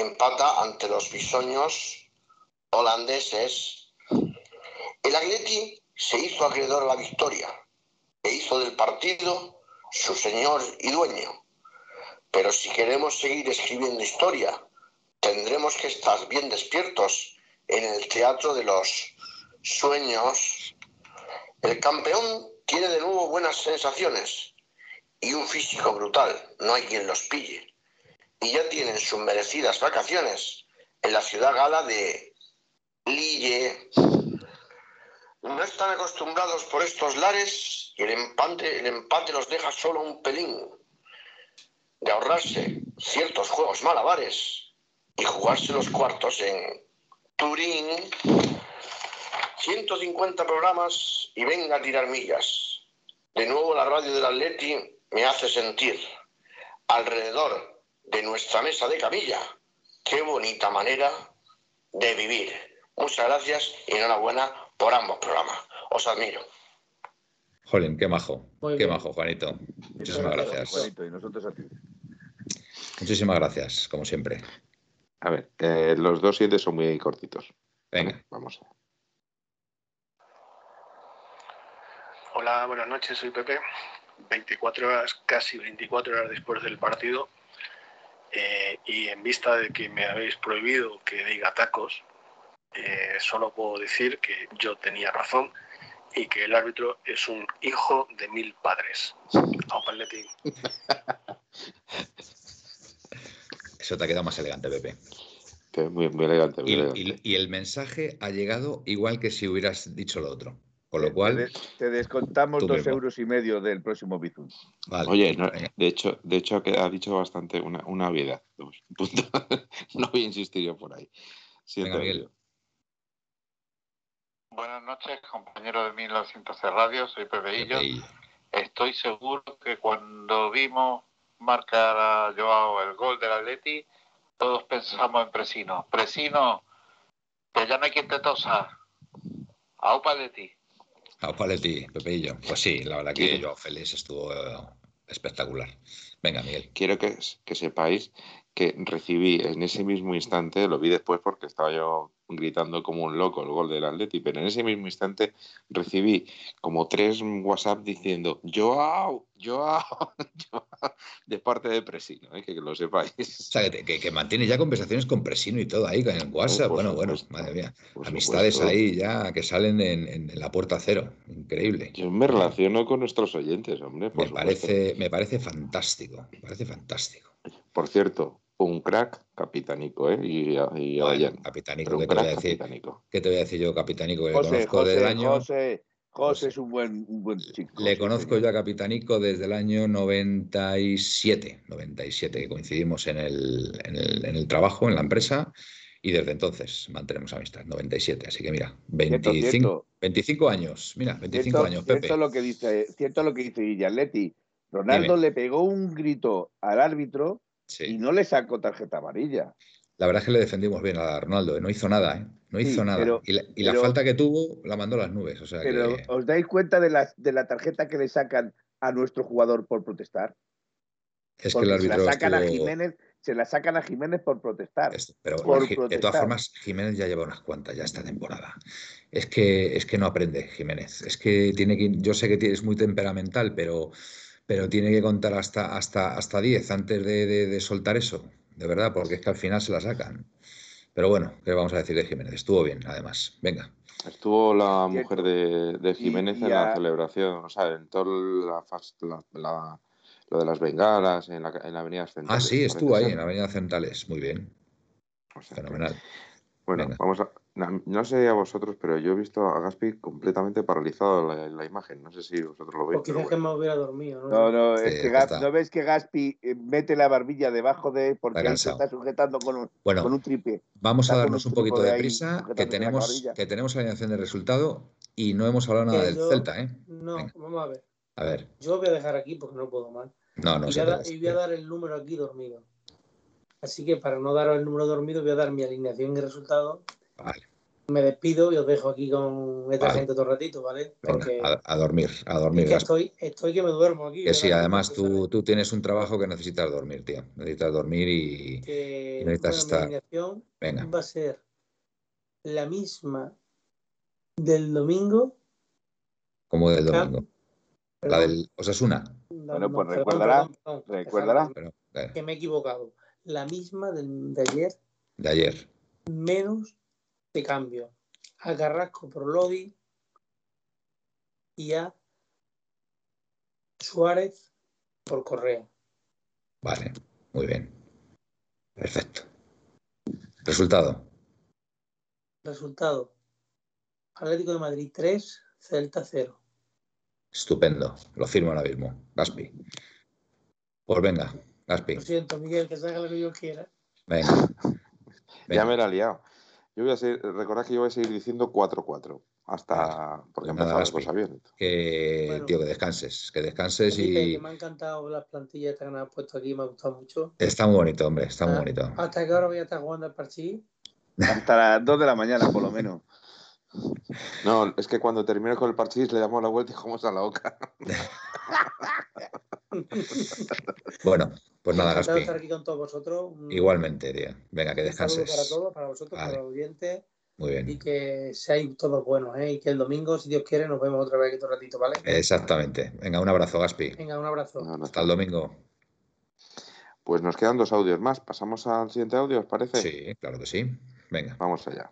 [SPEAKER 8] empata ante los bisoños holandeses. El Atleti se hizo acreedor a la victoria e hizo del partido su señor y dueño. Pero si queremos seguir escribiendo historia, tendremos que estar bien despiertos en el teatro de los sueños. El campeón tiene de nuevo buenas sensaciones y un físico brutal, no hay quien los pille. Y ya tienen sus merecidas vacaciones en la ciudad gala de Lille. No están acostumbrados por estos lares y el empate, el empate los deja solo un pelín de ahorrarse ciertos juegos malabares y jugarse los cuartos en Turín. 150 programas y venga a tirar millas. De nuevo la radio del Atleti me hace sentir alrededor de nuestra mesa de camilla. Qué bonita manera de vivir. Muchas gracias y enhorabuena por ambos programas. Os admiro.
[SPEAKER 2] Jolín, qué majo. qué majo, Juanito. Muchísimas gracias.
[SPEAKER 5] Juanito, y nosotros a ti.
[SPEAKER 2] Muchísimas gracias, como siempre.
[SPEAKER 3] A ver, eh, los dos siete son muy cortitos.
[SPEAKER 2] Venga.
[SPEAKER 3] Vamos.
[SPEAKER 6] Hola, buenas noches, soy Pepe. 24 horas, casi 24 horas después del partido, eh, y en vista de que me habéis prohibido que diga tacos, eh, solo puedo decir que yo tenía razón y que el árbitro es un hijo de mil padres.
[SPEAKER 2] Eso te ha quedado más elegante, Pepe.
[SPEAKER 3] Muy, muy elegante. Muy
[SPEAKER 2] Y,
[SPEAKER 3] elegante.
[SPEAKER 2] y- y el mensaje ha llegado igual que si hubieras dicho lo otro. Con lo cual,
[SPEAKER 5] Te, des- te descontamos dos
[SPEAKER 2] mismo.
[SPEAKER 5] euros y medio del próximo Bizum.
[SPEAKER 2] vale.
[SPEAKER 3] Oye, no, de hecho, de hecho ha dicho bastante una, una obviedad. No voy a insistir yo por ahí. Siento
[SPEAKER 2] Venga, Miguel.
[SPEAKER 9] Buenas noches, compañero de 1900 Radio, soy Pepeillo.
[SPEAKER 2] Pepeillo.
[SPEAKER 9] Estoy seguro que cuando vimos marcar a Joao el gol del Atleti, todos pensamos en Presino. Presino, que ya no hay quien te tosa. Aupa Atleti.
[SPEAKER 2] Ah, Paletti, Pepeillo. Pues sí, la verdad que yo feliz estuvo eh, espectacular. Venga, Miguel.
[SPEAKER 3] Quiero que, que sepáis que recibí en ese mismo instante, lo vi después porque estaba yo gritando como un loco el gol del Atleti, pero en ese mismo instante recibí como tres WhatsApp diciendo Joao, Joao, Joao", de parte de Presino, ¿eh? que, lo sepáis.
[SPEAKER 2] O sea, que, que, ya conversaciones con Presino y todo ahí, el WhatsApp. bueno, bueno, madre mía. Amistades
[SPEAKER 3] supuesto.
[SPEAKER 2] ahí ya que salen en, en- en la puerta cero. Increíble.
[SPEAKER 3] Yo me relaciono con nuestros oyentes, hombre. Por,
[SPEAKER 2] Me
[SPEAKER 3] supuesto.
[SPEAKER 2] parece, me parece fantástico. Me parece fantástico.
[SPEAKER 3] por cierto, un crack capitánico, ¿eh? Y, y
[SPEAKER 2] Bueno, ¿qué te voy a decir?
[SPEAKER 3] capitánico.
[SPEAKER 2] ¿Qué te voy a decir yo, capitánico? Que le
[SPEAKER 5] José,
[SPEAKER 2] conozco desde el
[SPEAKER 5] José,
[SPEAKER 2] año.
[SPEAKER 5] José, José es un buen, un buen chico.
[SPEAKER 2] Le conozco
[SPEAKER 5] señor.
[SPEAKER 2] yo a Capitánico desde el año 97, 97, que coincidimos en el, en el, en el trabajo, en la empresa, y desde entonces mantenemos amistad, 97. Así que mira, 25,
[SPEAKER 5] Cierto, cierto.
[SPEAKER 2] 25 años, mira, 25
[SPEAKER 5] Cierto-
[SPEAKER 2] años,
[SPEAKER 5] cierto
[SPEAKER 2] Pepe.
[SPEAKER 5] lo que dice, cierto lo que dice Guillaletti. Ronaldo le pegó un grito al árbitro y no le sacó tarjeta amarilla.
[SPEAKER 2] La verdad es que le defendimos bien a Ronaldo, ¿eh? no hizo nada, ¿eh? No
[SPEAKER 5] Sí,
[SPEAKER 2] hizo nada.
[SPEAKER 5] pero-
[SPEAKER 2] y la, y la
[SPEAKER 5] pero-
[SPEAKER 2] falta que tuvo la mandó a las nubes. O sea
[SPEAKER 5] Pero
[SPEAKER 2] que,
[SPEAKER 5] ¿os dais cuenta de la, de la tarjeta que le sacan a nuestro jugador por protestar?
[SPEAKER 2] es que
[SPEAKER 5] se la sacan a Jiménez, se la sacan a Jiménez por protestar.
[SPEAKER 2] Es- Pero
[SPEAKER 5] por
[SPEAKER 2] de todas formas, Jiménez ya lleva unas cuantas ya esta temporada. Es que, es que no aprende Jiménez. Es que tiene que, yo sé que es muy temperamental, pero, pero tiene que contar hasta, hasta, hasta 10 antes de, de- de soltar eso, de verdad, porque es que al final se la sacan. Pero bueno, ¿qué vamos a decir de Jiménez? Estuvo bien, además. Venga.
[SPEAKER 3] Estuvo la mujer de, de Jiménez
[SPEAKER 5] y
[SPEAKER 3] en la
[SPEAKER 5] a-
[SPEAKER 3] celebración, o sea, en todo la, la- la- lo de las bengalas, en la, en la avenida Central.
[SPEAKER 2] Ah, sí, estuvo ahí en la Avenida Centrales. Muy bien, fenomenal.
[SPEAKER 3] Bueno,
[SPEAKER 2] Venga.
[SPEAKER 3] vamos a, No, sé a vosotros, pero yo he visto a Gaspi completamente paralizado en la, imagen. No sé si vosotros lo veis.
[SPEAKER 4] Porque quizás que me hubiera dormido.
[SPEAKER 5] No, no, es que ¿no ves que Gaspi eh, mete la barbilla debajo de porque él se está sujetando con un, bueno, con un tripe.
[SPEAKER 2] Vamos a darnos un, poquito de, prisa, que tenemos, que tenemos alineación de resultado y no hemos hablado nada del Celta, ¿eh?
[SPEAKER 4] No, vamos a ver.
[SPEAKER 2] A ver.
[SPEAKER 4] Yo voy a dejar aquí porque no puedo más.
[SPEAKER 2] No, no,
[SPEAKER 4] y voy, a, y voy a dar el número aquí dormido. Así que para no daros el número dormido, voy a dar mi alineación y resultado.
[SPEAKER 2] Vale.
[SPEAKER 4] Me despido y os dejo aquí con esta gente todo el ratito, ¿vale?
[SPEAKER 2] Porque a, dormir, a dormir.
[SPEAKER 4] estoy, estoy que me duermo aquí.
[SPEAKER 2] Que sí, además tú, tú, tienes un trabajo que necesitas dormir, tío. Necesitas dormir y, necesitas estar.
[SPEAKER 4] Venga. va a ser la misma del domingo.
[SPEAKER 2] ¿Cómo del domingo? La del Osasuna.
[SPEAKER 5] bueno, pues recuérdala. recuérdala.
[SPEAKER 4] que me he equivocado la misma de ayer.
[SPEAKER 2] De ayer.
[SPEAKER 4] Menos de cambio. A Carrasco por Lodi y a Suárez por Correa.
[SPEAKER 2] Vale, muy bien. Perfecto. Resultado.
[SPEAKER 4] Resultado. Atlético de Madrid 3, Celta 0.
[SPEAKER 2] Estupendo. Lo firmo ahora mismo. Gaspi. Pues venga,
[SPEAKER 4] lo siento, Miguel, que salga lo que yo quiera.
[SPEAKER 2] Venga.
[SPEAKER 3] Ya me la he liado. Yo voy a seguir, recordad que yo voy a seguir diciendo 4-4 hasta porque pues empezar la cosa bien.
[SPEAKER 2] Que, tío, que descanses, que descanses y.
[SPEAKER 4] me han encantado las plantillas que han puesto aquí, me ha gustado mucho.
[SPEAKER 2] Está muy bonito, hombre, está muy ah, bonito.
[SPEAKER 4] ¿Hasta que ahora voy a estar jugando al parchís?
[SPEAKER 5] Hasta las 2 de la mañana, por lo menos.
[SPEAKER 3] No, es que cuando termine con el parchís le damos la vuelta y jugamos a la oca.
[SPEAKER 2] bueno, pues nada, Gaspi.
[SPEAKER 4] estar aquí con todos vosotros.
[SPEAKER 2] Igualmente, tío. Venga, que descanses.
[SPEAKER 4] para todos, para vosotros, para los oyentes.
[SPEAKER 2] Muy bien.
[SPEAKER 4] Y que seáis todos buenos, ¿eh? Y que el domingo, si Dios quiere, nos vemos otra vez aquí otro ratito, ¿vale?
[SPEAKER 2] Exactamente. Venga, un abrazo, Gaspi.
[SPEAKER 4] Venga, un abrazo.
[SPEAKER 2] Hasta el domingo.
[SPEAKER 3] Pues nos quedan dos audios más. ¿Pasamos al siguiente audio, os parece?
[SPEAKER 2] Sí, claro que sí. Venga.
[SPEAKER 3] Vamos allá.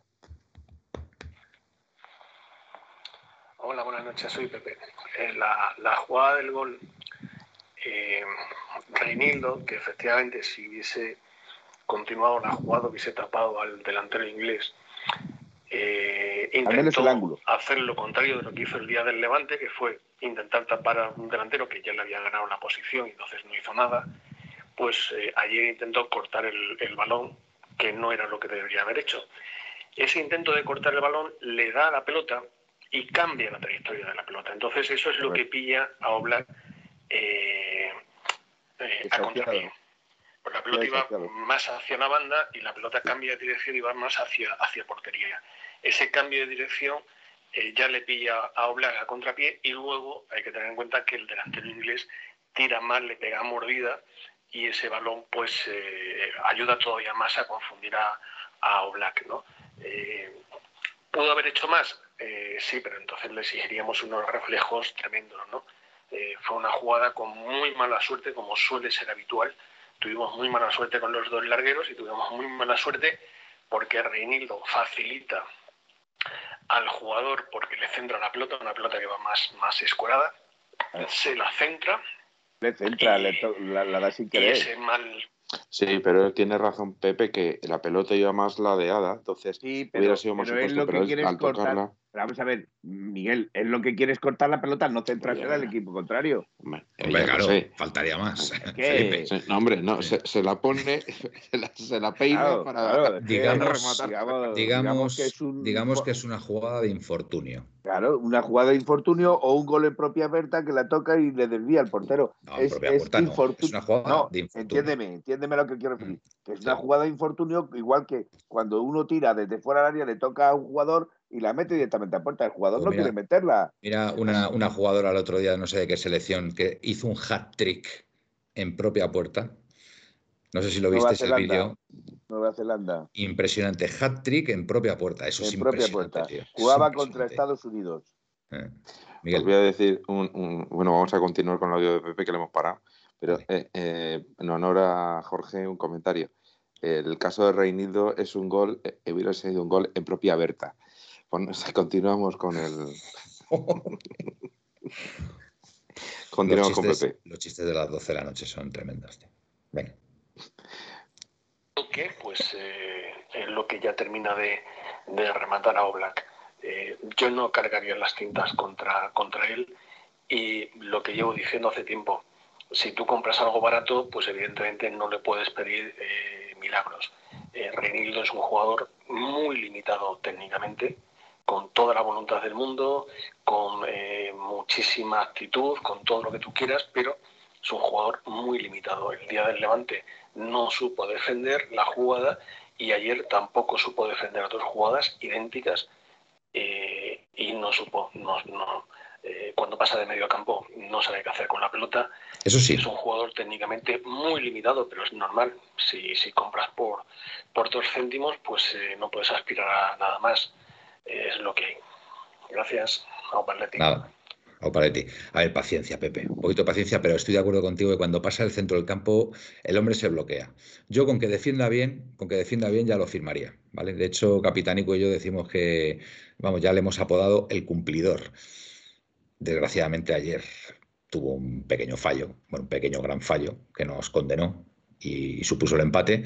[SPEAKER 6] Pepe. Eh, la, la, jugada del gol eh, Reinildo, que efectivamente si hubiese continuado la jugada, hubiese tapado al delantero inglés, eh, intentó hacer lo contrario de lo que hizo el día del Levante, que fue intentar tapar a un delantero que ya le había ganado la posición y entonces no hizo nada, pues eh, ayer intentó cortar el, el balón, que no era lo que debería haber hecho. Ese intento de cortar el balón le da a la pelota y cambia la trayectoria de la pelota. Entonces eso es lo que pilla a Oblak eh, eh, a contrapié. Pues la pelota iba más hacia la banda y la pelota cambia de dirección y va más hacia, hacia portería. Ese cambio de dirección eh, ya le pilla a Oblak a contrapié y luego hay que tener en cuenta que el delantero inglés tira mal, le pega mordida y ese balón pues ayuda todavía más a confundir a, a Oblak. ¿no? ¿Pudo haber hecho más? Eh, sí, pero entonces le exigiríamos unos reflejos tremendos, ¿no? Eh, fue una jugada con muy mala suerte, como suele ser habitual. Tuvimos muy mala suerte con los dos largueros y tuvimos muy mala suerte porque Reinildo facilita al jugador porque le centra la pelota, una pelota que va más, más escuerada, se la centra.
[SPEAKER 5] Le centra, la, la, da sin querer.
[SPEAKER 6] Y ese mal
[SPEAKER 3] Sí, pero tiene razón Pepe que la pelota iba más ladeada, entonces
[SPEAKER 5] sí, pero, hubiera sido más pero es lo que quieres cortar. Vamos a ver, Miguel, es lo que quieres cortar la pelota, no centrársela al equipo contrario.
[SPEAKER 2] Hombre, claro, faltaría más.
[SPEAKER 3] no, hombre, no, se, la pone, se la, peina para
[SPEAKER 2] digamos, digamos, que es digamos que es una jugada de infortunio.
[SPEAKER 5] Claro, una jugada de infortunio o un gol en propia Berta que la toca y le desvía al portero.
[SPEAKER 2] No, es, es, es una jugada de infortunio.
[SPEAKER 5] Entiéndeme, entiéndeme lo que quiero decir. Que es una jugada de infortunio, igual que cuando uno tira desde fuera del área, le toca a un jugador y la mete directamente a puerta. El jugador pues no quiere meterla.
[SPEAKER 2] Mira, una, una jugadora el otro día, no sé de qué selección, que hizo un hat trick en propia puerta. No sé si lo viste ese vídeo.
[SPEAKER 5] Nueva Zelanda.
[SPEAKER 2] Impresionante. Hat trick en propia puerta. Eso es propia puerta.
[SPEAKER 5] Jugaba contra Estados Unidos.
[SPEAKER 3] Eh. Os voy a decir un, Bueno, vamos a continuar con el audio de Pepe que le hemos parado. Pero eh, eh, en honor a Jorge, un comentario. El caso de Reinildo es un gol, hubiera sido un gol en propia Berta. Pues, continuamos con el. continuamos con Pepe.
[SPEAKER 2] Los chistes de las 12 de la noche son tremendos. Venga
[SPEAKER 6] que pues eh, es lo que ya termina de, de rematar a Oblak. Eh, yo no cargaría las cintas contra, contra él y lo que llevo diciendo hace tiempo, si tú compras algo barato, pues evidentemente no le puedes pedir eh, milagros. Eh, Reinildo es un jugador muy limitado técnicamente, con toda la voluntad del mundo, con eh, muchísima actitud, con todo lo que tú quieras, pero es un jugador muy limitado. El día del Levante no supo defender la jugada y ayer tampoco supo defender dos jugadas idénticas eh, y no supo, no, no, eh, cuando pasa de medio campo no sabe qué hacer con la pelota.
[SPEAKER 2] Eso sí.
[SPEAKER 6] Es un jugador técnicamente muy limitado, pero es normal. Si, si compras por, por dos céntimos, pues no puedes aspirar a nada más. Es lo que hay. Gracias, Aupaletti.
[SPEAKER 2] Nada. Aupaletti. A ver, paciencia, Pepe. Un poquito de paciencia, pero estoy de acuerdo contigo que cuando pasa el centro del campo, el hombre se bloquea. Yo con que defienda bien, con que defienda bien ya lo firmaría. ¿vale? De hecho, Capitánico y yo decimos que, vamos, ya le hemos apodado el cumplidor. Desgraciadamente ayer tuvo un pequeño fallo, bueno, un pequeño gran fallo que nos condenó y, supuso el empate,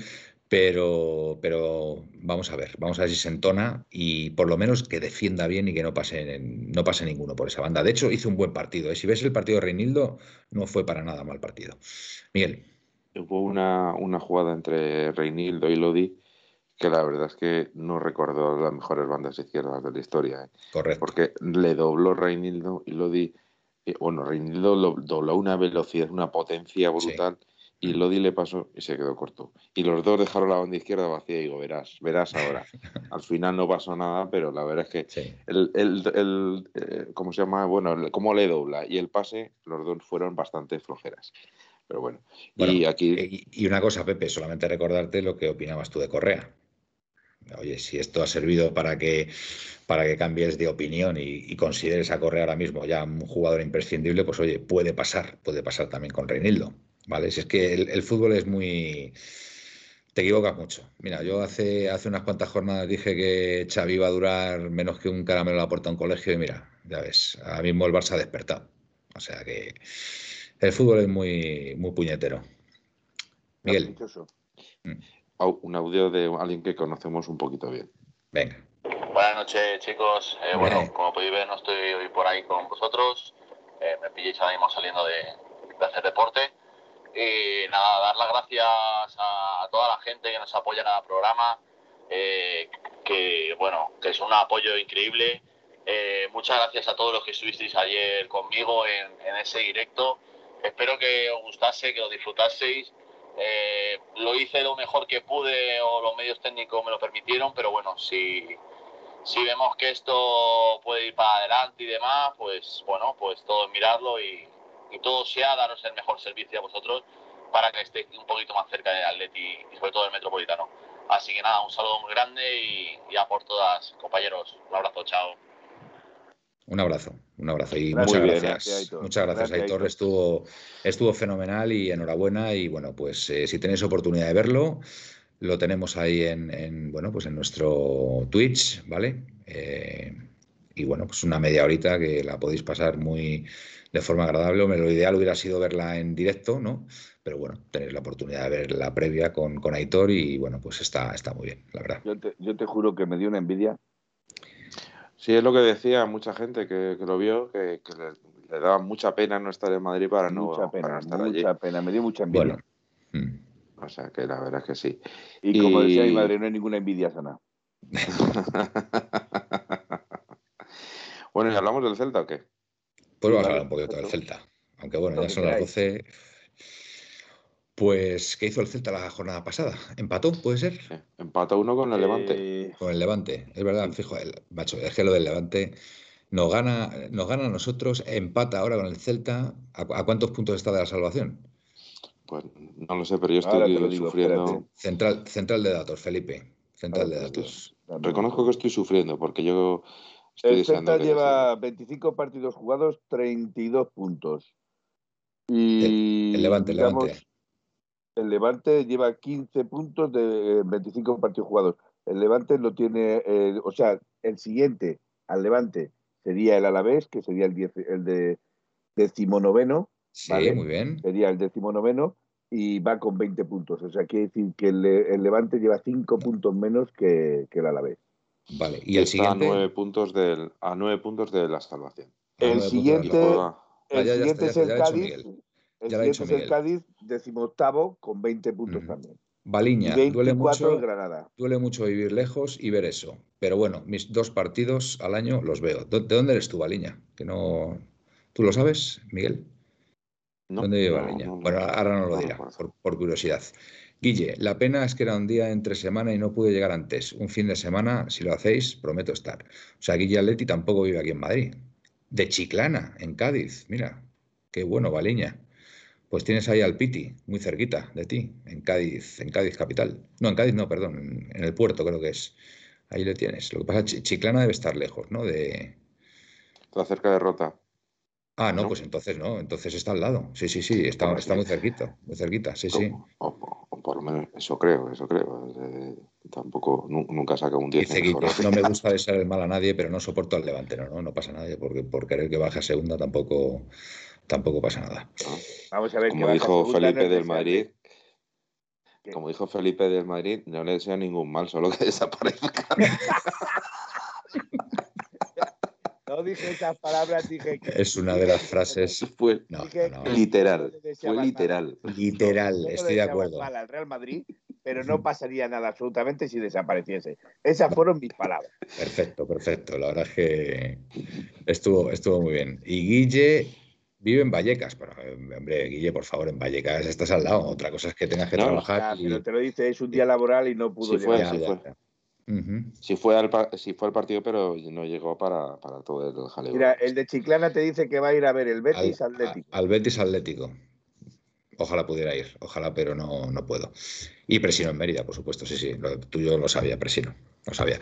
[SPEAKER 2] pero, pero vamos a ver, vamos a ver si se entona y por lo menos que defienda bien y que no pase, no pase ninguno por esa banda. De hecho, hizo un buen partido. ¿eh? Si ves el partido de Reinildo, no fue para nada mal partido. Miguel.
[SPEAKER 3] Hubo una, una jugada entre Reinildo y Lodi que la verdad es que no recuerdo las mejores bandas izquierdas de la historia. ¿eh?
[SPEAKER 2] Correcto.
[SPEAKER 3] Porque le dobló Reinildo y Lodi, eh, bueno, Reinildo lo, dobló una velocidad, una potencia brutal. Y Lodi le pasó y se quedó corto. Y los dos dejaron la banda izquierda vacía y digo, verás, verás ahora. Al final no pasó nada, pero la verdad es que el, el, el eh, ¿cómo se llama? Bueno, cómo le dobla y el pase, los dos fueron bastante flojeras. Pero bueno, y aquí...
[SPEAKER 2] Y una cosa, Pepe, solamente recordarte lo que opinabas tú de Correa oye, si esto ha servido para que, para que cambies de opinión y, consideres a Correa ahora mismo ya un jugador imprescindible, pues oye, puede pasar, puede pasar también con Reinildo, ¿vale? Si es que el, fútbol es muy... Te equivocas mucho. Mira, yo hace, hace unas cuantas jornadas dije que Xavi iba a durar menos que un caramelo a la puerta de un colegio y mira, ya ves, ahora mismo el Barça ha despertado. O sea que el fútbol es muy, muy puñetero. Miguel
[SPEAKER 3] un audio de alguien que conocemos un poquito bien.
[SPEAKER 2] Venga.
[SPEAKER 10] Buenas noches, chicos. Eh, bueno, como podéis ver, no estoy hoy por ahí con vosotros. Eh, me pilléis ahora mismo saliendo de, hacer deporte. Y nada, dar las gracias a, toda la gente que nos apoya en cada programa. Eh, que bueno, que es un apoyo increíble. muchas gracias a todos los que estuvisteis ayer conmigo en, en ese directo. Espero que os gustase, que lo disfrutaseis eh, lo hice lo mejor que pude o los medios técnicos me lo permitieron, pero bueno, si, si vemos que esto puede ir para adelante y demás, pues bueno, pues todo mirarlo y, y todo sea daros el mejor servicio a vosotros para que estéis un poquito más cerca del Atleti y sobre todo del Metropolitano. Así que nada, un saludo muy grande y ya por todas, compañeros. Un abrazo, chao.
[SPEAKER 2] Un abrazo, un abrazo y muchas gracias. muchas gracias, Aitor. Estuvo, estuvo fenomenal y enhorabuena. Y bueno, pues eh, si tenéis oportunidad de verlo, lo tenemos ahí en, bueno, pues en nuestro Twitch, ¿vale? Eh, y bueno, pues una media horita que la podéis pasar muy de forma agradable. Lo ideal hubiera sido verla en directo, ¿no? Pero bueno, tenéis la oportunidad de ver la previa con, con Aitor y bueno, pues está, está muy bien, la verdad.
[SPEAKER 5] Yo te, yo te juro que me dio una envidia
[SPEAKER 3] Sí, es lo que decía mucha gente que, lo vio, que, le, daba mucha pena no estar en Madrid para no,
[SPEAKER 5] mucha pena,
[SPEAKER 3] estar
[SPEAKER 5] mucha pena, me dio mucha envidia.
[SPEAKER 3] Mm. O sea, que la verdad es que sí.
[SPEAKER 5] Y, como decía mi madre, no hay ninguna envidia sana.
[SPEAKER 3] bueno, ¿y hablamos del Celta o qué?
[SPEAKER 2] Pues vamos a hablar un poquito del Celta. Aunque bueno, ya son las 12. Pues, ¿qué hizo el Celta la jornada pasada? ¿Empató, puede ser?
[SPEAKER 3] empató uno con el Levante. Eh,
[SPEAKER 2] con el Levante, es verdad, fijo, el, macho, es que lo del Levante nos gana, nos gana a nosotros, empata ahora con el Celta. ¿A, cuántos puntos está de la salvación?
[SPEAKER 3] Pues no lo sé, pero yo estoy sufriendo.
[SPEAKER 2] Central, central de datos, Felipe. Central de datos.
[SPEAKER 3] Reconozco que estoy sufriendo porque yo.
[SPEAKER 5] El Celta lleva 25 partidos jugados, 32 puntos. Y
[SPEAKER 2] el, Levante, el Levante.
[SPEAKER 5] El Levante lleva 15 puntos de 25 partidos jugados. El Levante lo tiene, eh, o sea, el siguiente al Levante sería el Alavés, que sería el, el de decimonoveno.
[SPEAKER 2] Sí, muy bien.
[SPEAKER 5] Sería el decimonoveno y va con 20 puntos. O sea, quiere decir que el, Levante lleva 5 puntos menos que, el Alavés.
[SPEAKER 2] Vale, y el siguiente.
[SPEAKER 3] A nueve puntos, del, a nueve puntos de la salvación.
[SPEAKER 5] El siguiente, el siguiente es el Cádiz. El siguiente es el Cádiz, decimoctavo, con 20 puntos también.
[SPEAKER 2] Baliña, duele mucho, duele mucho vivir lejos y ver eso. Pero bueno, mis dos partidos al año los veo. ¿De dónde eres tú, Baliña? Que no... ¿Tú lo sabes, Miguel? ¿Dónde vive Baliña? bueno, ahora no lo dirá, por, curiosidad. Guille, la pena es que era un día entre semana y no pude llegar antes. Un fin de semana, si lo hacéis, prometo estar. O sea, Guille Atleti tampoco vive aquí en Madrid. De Chiclana, en Cádiz. Mira, qué bueno, Baliña. Pues tienes ahí al Piti, muy cerquita de ti, en Cádiz, en Cádiz capital. No, en Cádiz no, perdón, en, el puerto creo que es. Ahí lo tienes. Lo que pasa es que Chiclana debe estar lejos, ¿no? De...
[SPEAKER 3] Está cerca de Rota.
[SPEAKER 2] Ah, no, pues entonces no, entonces está al lado. Sí, sí, sí, está, está muy cerquita, muy cerquita, sí, sí.
[SPEAKER 3] Por lo menos eso creo, eso creo. Eh, tampoco, nunca saca un 10.
[SPEAKER 2] Dice no me gusta desear el mal a nadie, pero no soporto al Levante, no, no, pasa nadie, porque por querer que baje a segunda tampoco tampoco pasa nada.
[SPEAKER 3] Vamos a ver, como dijo Felipe del Madrid, como dijo Felipe del Madrid, no le desea ningún mal, solo que desaparezca.
[SPEAKER 5] no dije esas palabras, dije que...
[SPEAKER 2] Es una de las frases...
[SPEAKER 3] Fue literal, fue literal.
[SPEAKER 2] Literal, estoy de acuerdo.
[SPEAKER 5] Mal al Real Madrid, pero no pasaría nada absolutamente si desapareciese. Esas fueron mis palabras.
[SPEAKER 2] Perfecto, perfecto. La verdad es que estuvo, estuvo muy bien. Y Guille Vive en Vallecas, pero hombre, Guille, por favor, en Vallecas estás al lado. Otra cosa es que tengas que trabajar.
[SPEAKER 5] Pero te lo dice, es un día laboral y no pudo llegar.
[SPEAKER 3] Fue, sí, fue. Al, sí fue al partido, pero no llegó para, todo el jaleo.
[SPEAKER 5] Mira, el de Chiclana te dice que va a ir a ver el Betis Atlético.
[SPEAKER 2] al Betis Atlético. Ojalá pudiera ir, ojalá, pero no, no puedo. Y Presino en Mérida, por supuesto, sí, sí, lo tuyo lo sabía, Presino, lo sabía.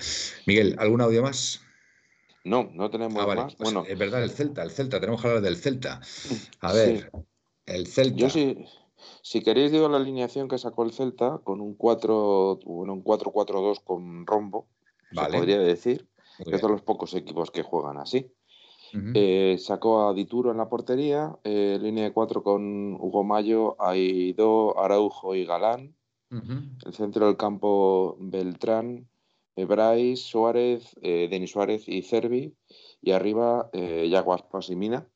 [SPEAKER 2] Miguel, ¿algún audio más?
[SPEAKER 3] No, no tenemos ah,
[SPEAKER 2] más. Pues bueno, es verdad, el Celta, el Celta, tenemos que hablar del Celta. A ver, el Celta.
[SPEAKER 3] Yo sí, si queréis digo la alineación que sacó el Celta con un 4, bueno, un 4-4-2 con rombo, se podría decir, que de los pocos equipos que juegan así. Eh, sacó a Dituro en la portería, eh, línea de 4 con Hugo Mayo, Aido, Araujo y Galán. El centro del campo Beltrán, Bryce, Suárez, eh, Denis Suárez y Cervi, y arriba Yaguaspas y Mina.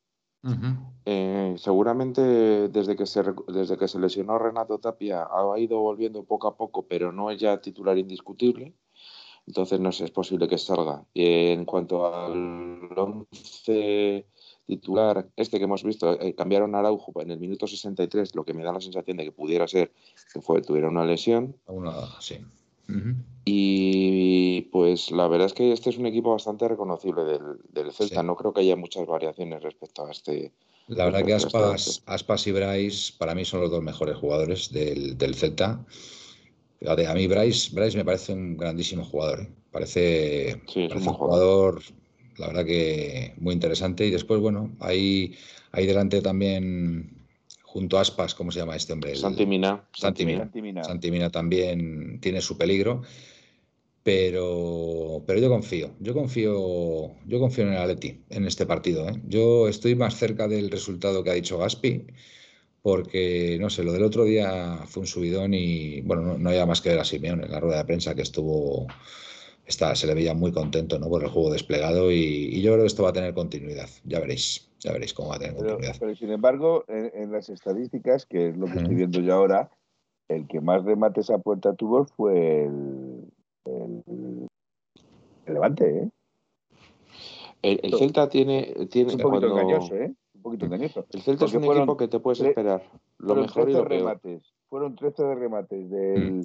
[SPEAKER 3] Eh, seguramente desde que, se, desde que se lesionó Renato Tapia ha ido volviendo poco a poco, pero no es ya titular indiscutible. Entonces no es posible que salga. Y en cuanto al 11 titular, este que hemos visto, cambiaron a Araujo en el minuto 63, lo que me da la sensación de que pudiera ser que fue, tuviera una lesión.
[SPEAKER 2] Una, sí.
[SPEAKER 3] Y pues la verdad es que este es un equipo bastante reconocible del, Celta. No creo que haya muchas variaciones respecto a este.
[SPEAKER 2] La verdad que este Aspas, y Bryce para mí son los dos mejores jugadores del, Celta. A mí Bryce, Bryce me parece un grandísimo jugador. ¿eh? Parece, un, jugador, la verdad que muy interesante. Y después, bueno, hay, hay delante también junto a Aspas, ¿cómo se llama este hombre?
[SPEAKER 3] Santimina.
[SPEAKER 2] Santimina. Santimina. Santimina también tiene su peligro. Pero, pero yo confío, yo confío, yo confío en el Atleti en este partido. ¿eh? Yo estoy más cerca del resultado que ha dicho Gaspi, porque no sé, lo del otro día fue un subidón y bueno, no, no había más que ver a Simeone en la rueda de prensa que estuvo está, se le veía muy contento ¿no? por el juego desplegado y, yo creo que esto va a tener continuidad. Ya veréis, ya veréis cómo va a tener continuidad.
[SPEAKER 5] Pero sin embargo, en, las estadísticas, que es lo que estoy viendo yo ahora, el que más remates a puerta tuvo fue el, el, Levante, ¿eh?
[SPEAKER 3] El, Celta tiene, tiene
[SPEAKER 5] un poquito engañoso, ¿eh? Un poquito engañoso.
[SPEAKER 3] El Celta es un equipo que te puedes esperar. Lo mejor y lo
[SPEAKER 5] remates. Fueron 13 de remates del, mm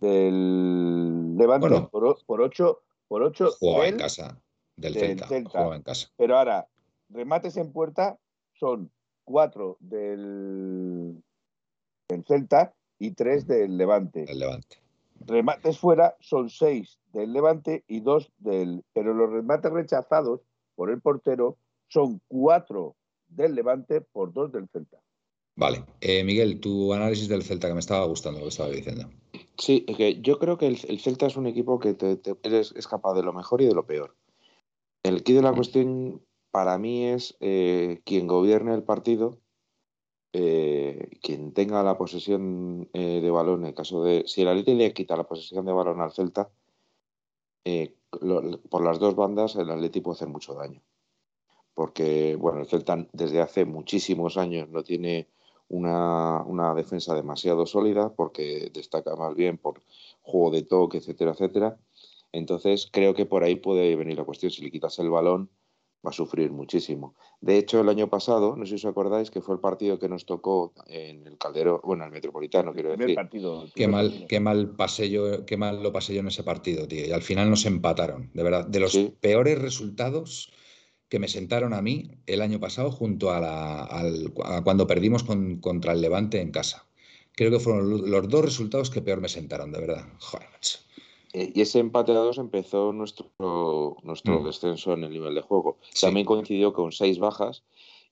[SPEAKER 5] del Levante por, por 8 por ocho
[SPEAKER 2] jugaba en casa del, Celta, en casa.
[SPEAKER 5] Pero ahora remates en puerta son 4 del, del Celta y 3 del Levante.
[SPEAKER 2] El Levante.
[SPEAKER 5] Remates fuera son 6 del Levante y 2 del pero los remates rechazados por el portero son 4 del Levante por 2 del Celta.
[SPEAKER 2] Vale. Eh, Miguel, tu análisis del Celta que me estaba gustando lo que estaba diciendo.
[SPEAKER 3] Sí, que yo creo que el, Celta es un equipo que te, es capaz de lo mejor y de lo peor. El quid de la cuestión para mí es eh, quien gobierne el partido, eh, quien tenga la posesión eh, de balón, en caso de. Si el Atleti le quita la posesión de balón al Celta, por las dos bandas el Atleti puede hacer mucho daño. Porque, bueno, el Celta desde hace muchísimos años no tiene una, una, defensa demasiado sólida porque destaca más bien por juego de toque, etcétera, etcétera. Entonces creo que por ahí puede venir la cuestión. Si le quitas el balón, va a sufrir muchísimo. De hecho, el año pasado, no sé si os acordáis, que fue el partido que nos tocó en el Caldero, bueno, el Metropolitano, quiero decir.
[SPEAKER 2] Partido, qué mal, qué mal pasé yo, qué mal lo pasé yo en ese partido, tío. Y al final nos empataron, de verdad. De los peores resultados que me sentaron a mí el año pasado junto a, la, cuando perdimos contra el Levante en casa. Creo que fueron los dos resultados que peor me sentaron, de verdad. Joder, macho.
[SPEAKER 3] Eh, y ese empate a dos empezó nuestro, nuestro mm. descenso en el nivel de juego. También coincidió con seis bajas.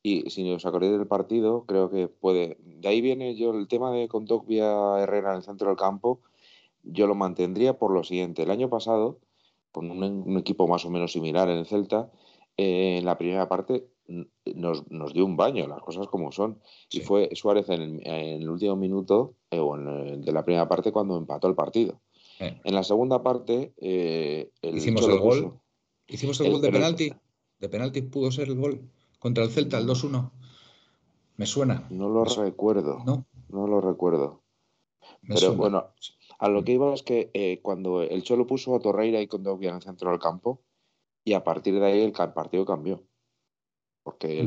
[SPEAKER 3] Y si os acordáis del partido, creo que puede. De ahí viene yo el tema de vía Herrera en el centro del campo. Yo lo mantendría por lo siguiente. El año pasado, con un, equipo más o menos similar en el Celta, eh, en la primera parte nos, nos, dio un baño, las cosas como son. Y fue Suárez en el, último minuto eh, o en de la primera parte cuando empató el partido. En la segunda parte, eh,
[SPEAKER 2] hicimos el gol. Hicimos el, gol de penalti. De penalti pudo ser el gol contra el Celta, el 2-1. Me suena.
[SPEAKER 3] No lo recuerdo. No. No lo recuerdo. Pero bueno, a lo que iba es que eh, cuando el Cholo puso a Torreira y Condovia en el centro del campo, y a partir de ahí el partido cambió. Porque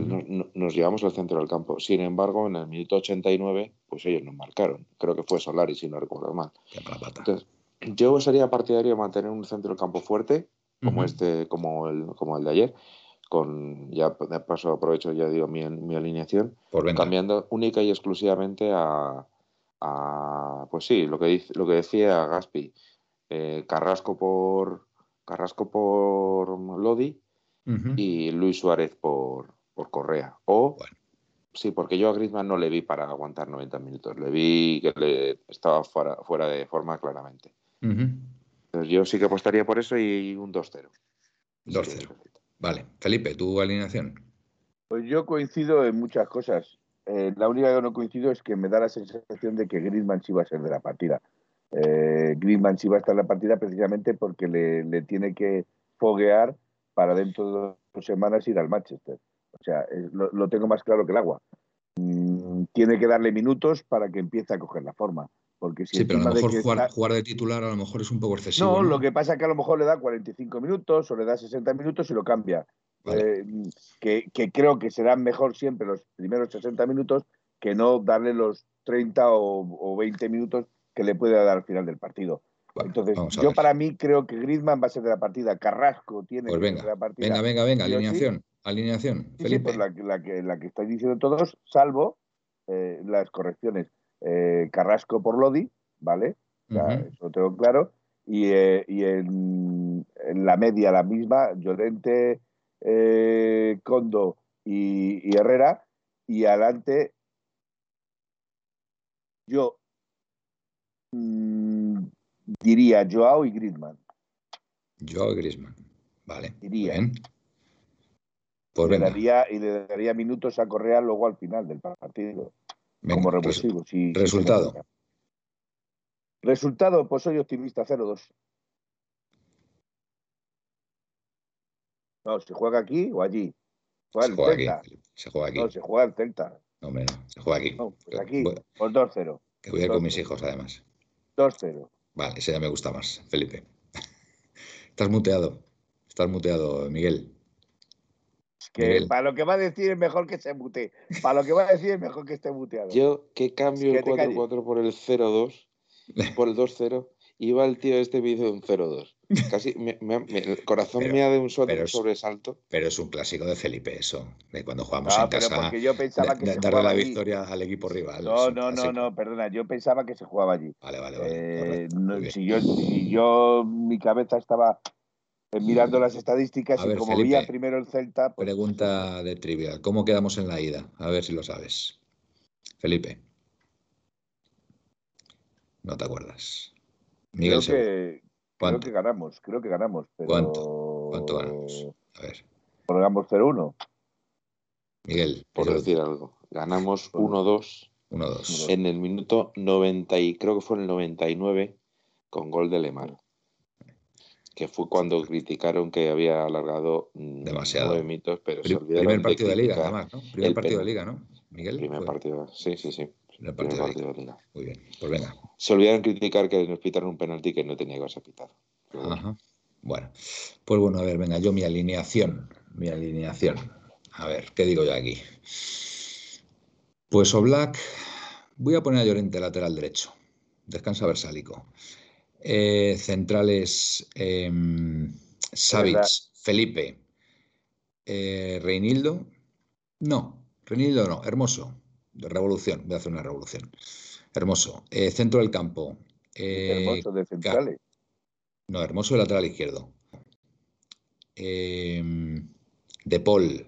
[SPEAKER 3] nos llevamos al centro del campo. Sin embargo, en el minuto 89, pues ellos nos marcaron. Creo que fue Solari, si no recuerdo mal. Entonces, yo sería partidario de mantener un centro del campo fuerte, como este, como el, como el de ayer, con ya de paso aprovecho ya digo mi, mi alineación, cambiando única y exclusivamente a, pues sí, lo que dice, lo que decía Gaspi, eh, Carrasco por Carrasco por Lodi y Luis Suárez por, por Correa. O sí, porque yo a Griezmann no le vi para aguantar 90 minutos, le vi que le estaba fuera, fuera de forma claramente yo sí que apostaría por eso y un 2-0.
[SPEAKER 2] 2-0. Vale. Felipe, ¿tu alineación?
[SPEAKER 5] Pues yo coincido en muchas cosas. Eh, la única que no coincido es que me da la sensación de que Griezmann sí va a ser de la partida. Eh, Griezmann sí va a estar en la partida precisamente porque le, tiene que foguear para dentro de dos semanas ir al Manchester. O sea, lo, tengo más claro que el agua. Mm, tiene que darle minutos para que empiece a coger la forma. Porque si
[SPEAKER 2] sí, pero a lo mejor jugar, de titular a lo mejor es un poco excesivo.
[SPEAKER 5] No, lo que pasa es que a lo mejor le da 45 minutos o le da 60 minutos y lo cambia. Eh, que, creo que serán mejor siempre los primeros 60 minutos que no darle los 30 o, 20 minutos que le puede dar al final del partido. Entonces, yo para mí creo que Griezmann va a ser de la partida, Carrasco tiene
[SPEAKER 2] pues
[SPEAKER 5] que
[SPEAKER 2] ser de la partida. Venga, venga, venga, alineación. Alineación.
[SPEAKER 5] Sí, pues la, que, la que estáis diciendo todos, salvo eh, las correcciones. Eh, Carrasco por Lodi, ¿vale? Eso lo tengo claro. Y, eh, en, la media la misma, Llorente, Condo y, Herrera. Y adelante, yo mm, diría Joao y Griezmann.
[SPEAKER 2] Joao y Griezmann, vale.
[SPEAKER 5] Diría. Pues le daría, y le daría minutos a Correa luego al final del partido como revulsivo.
[SPEAKER 2] resultado.
[SPEAKER 5] resultado, pues soy optimista, 0-2. No, ¿se juega aquí o allí?
[SPEAKER 2] se, juega aquí, se juega aquí.
[SPEAKER 5] No, se juega el Celta.
[SPEAKER 2] No, hombre, no, se juega aquí.
[SPEAKER 5] No, pues aquí, por 2-0.
[SPEAKER 2] Que voy a ir con mis hijos, además.
[SPEAKER 5] 2-0.
[SPEAKER 2] Vale, ese ya me gusta más, Felipe. Estás muteado. Estás muteado, Miguel.
[SPEAKER 5] Que para lo que va a decir es mejor que se mute. Para lo que va a decir es mejor que esté muteado.
[SPEAKER 3] Yo que cambio el 4-4 por el 0-2, por el 2-0, iba el tío este me hizo un 0-2. Casi el corazón me ha de un sobresalto.
[SPEAKER 2] Pero es un clásico de Felipe eso, de cuando jugamos en casa. Yo pensaba que darle la victoria al equipo rival.
[SPEAKER 5] No, no, no, no, perdona, yo pensaba que se jugaba allí.
[SPEAKER 2] Vale, vale, vale.
[SPEAKER 5] Eh, si, yo, si yo, mi cabeza estaba eh, mirando las estadísticas y como veía primero el Celta.
[SPEAKER 2] Pues, pregunta de trivial. ¿Cómo quedamos en la ida? A ver si lo sabes. Felipe. No te acuerdas.
[SPEAKER 5] Miguel creo que, creo que ganamos, creo que ganamos.
[SPEAKER 2] ¿Cuánto? ¿Cuánto ganamos? A ver.
[SPEAKER 5] Pongamos 0-1.
[SPEAKER 2] Miguel.
[SPEAKER 3] Por decir algo. Ganamos 1-2.
[SPEAKER 2] 1-2.
[SPEAKER 3] En el minuto 90 y creo que fue en el 99 con gol de Lemar. que fue cuando criticaron que había alargado
[SPEAKER 2] mm, demasiado nueve
[SPEAKER 3] mitos, pero
[SPEAKER 2] se olvidaron primer partido de, liga, además, ¿no? Primer partido de liga, ¿no? Miguel.
[SPEAKER 3] Primer partido, sí, sí, sí.
[SPEAKER 2] Primer partido, de, liga. Muy bien, pues venga.
[SPEAKER 3] Se olvidaron criticar que nos pitaron un penalti que no tenía que haberse pitado.
[SPEAKER 2] Ajá. Bueno, pues bueno, a ver, venga, yo mi alineación, mi alineación. A ver, ¿qué digo yo aquí? Pues Oblak, voy a poner a Llorente lateral derecho. Descansa Versálico. Eh, centrales eh, Felipe, eh, Reinildo. No, Reinildo no, Hermoso. Revolución, voy a hacer una revolución. Hermoso. Eh, centro del campo.
[SPEAKER 5] hermoso de centrales.
[SPEAKER 2] No, Hermoso de lateral izquierdo. de Paul.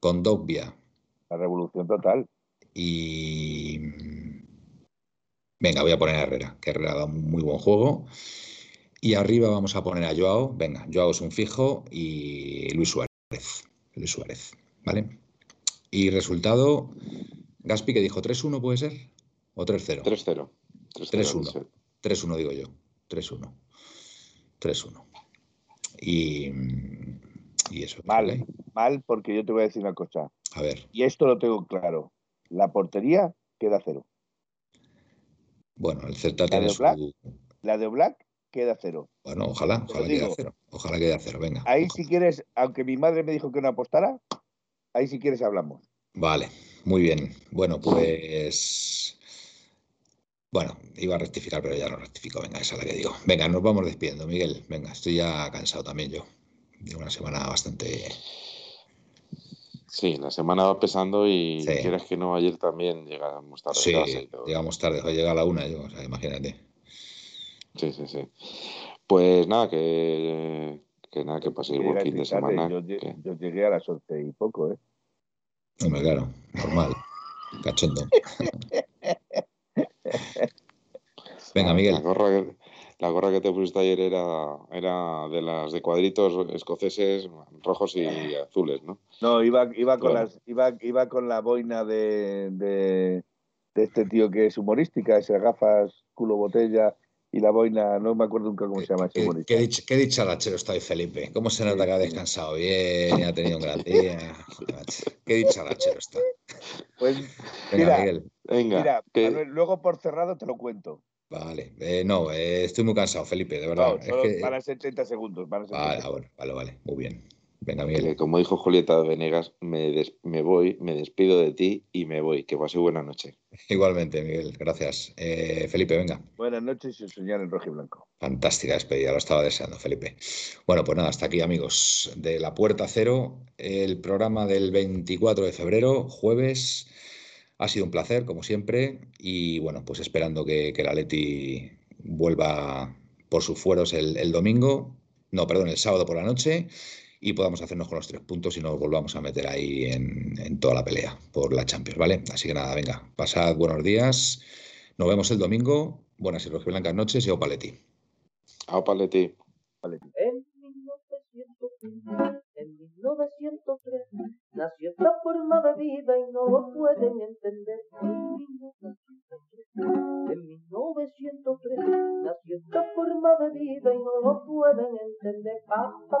[SPEAKER 2] Condovia.
[SPEAKER 5] La revolución total.
[SPEAKER 2] Y. Venga, voy a poner a Herrera, que Herrera da un muy buen juego. Y arriba vamos a poner a Joao. Venga, Joao es un fijo y Luis Suárez. Luis Suárez, ¿vale? Y resultado, Gaspi que dijo 3-1, ¿puede ser? ¿O 3-0?
[SPEAKER 3] 3-0.
[SPEAKER 2] 3-1. 3-1 digo yo. 3-1. 3-1. Y, y eso.
[SPEAKER 5] Mal, mal, porque yo te voy a decir una cosa.
[SPEAKER 2] A ver.
[SPEAKER 5] Y esto lo tengo claro. La portería queda cero.
[SPEAKER 2] Bueno, el Celta tiene
[SPEAKER 5] su... La de Black queda cero.
[SPEAKER 2] Bueno, ojalá, ojalá quede a cero. Ojalá quede a cero, venga.
[SPEAKER 5] Ahí si quieres, aunque mi madre me dijo que no apostara, ahí si quieres hablamos.
[SPEAKER 2] Vale, muy bien. Bueno, pues... Bueno, iba a rectificar, pero ya no rectifico. Venga, esa es la que digo. Venga, nos vamos despidiendo, Miguel. Venga, estoy ya cansado también yo. De una semana bastante
[SPEAKER 3] Sí, la semana va pesando y quieres que no, ayer también llegamos tarde.
[SPEAKER 2] Sí, llegamos tarde, llega a la una yo, o sea, imagínate.
[SPEAKER 3] Sí, sí, sí. Pues nada, que, que nada, que paséis buen fin de semana.
[SPEAKER 5] Yo, yo, llegué a las once y poco, ¿eh?
[SPEAKER 2] Hombre, claro, normal, cachondo. Venga, Miguel.
[SPEAKER 3] La gorra que te pusiste ayer era, era de las de cuadritos escoceses rojos y azules, ¿no?
[SPEAKER 5] No, iba, iba, con, las, iba, iba con la boina de, de, este tío que es humorística, esas gafas, culo botella y la boina, no me acuerdo nunca cómo se llama humorista.
[SPEAKER 2] Qué, qué, dicharachero está hoy, Felipe. ¿Cómo se nota que ha descansado bien y ha tenido un gran día? qué dicharachero está.
[SPEAKER 5] Pues, Venga, Miguel. Venga, mira, luego por cerrado te lo cuento.
[SPEAKER 2] Vale, eh, no, eh, estoy muy cansado, Felipe, de verdad.
[SPEAKER 5] No, solo para 70 segundos. Para
[SPEAKER 2] vale, vale, vale, muy bien. Venga, Miguel. Eh,
[SPEAKER 3] como dijo Julieta Venegas, me, me voy, me despido de ti y me voy. Que pase buena noche.
[SPEAKER 2] Igualmente, Miguel, gracias. Felipe, venga.
[SPEAKER 5] Buenas noches y soñar en rojo y blanco.
[SPEAKER 2] Fantástica despedida, lo estaba deseando, Felipe. Bueno, pues nada, hasta aquí, amigos, de La Puerta Cero, el programa del 24 de febrero, jueves. Ha sido un placer, como siempre, y bueno, pues esperando que, que la Leti vuelva por sus fueros el, domingo, no, perdón, el sábado por la noche, y podamos hacernos con los tres puntos y nos volvamos a meter ahí en, en toda la pelea por la Champions, ¿vale? Así que nada, venga, pasad buenos días, nos vemos el domingo, buenas y blancas noches y au paletti.
[SPEAKER 3] Au paletti.
[SPEAKER 1] En en 1903, nació esta forma de vida y no lo pueden entender. En 1903, nació esta forma de vida y no lo pueden entender. Pa, pa,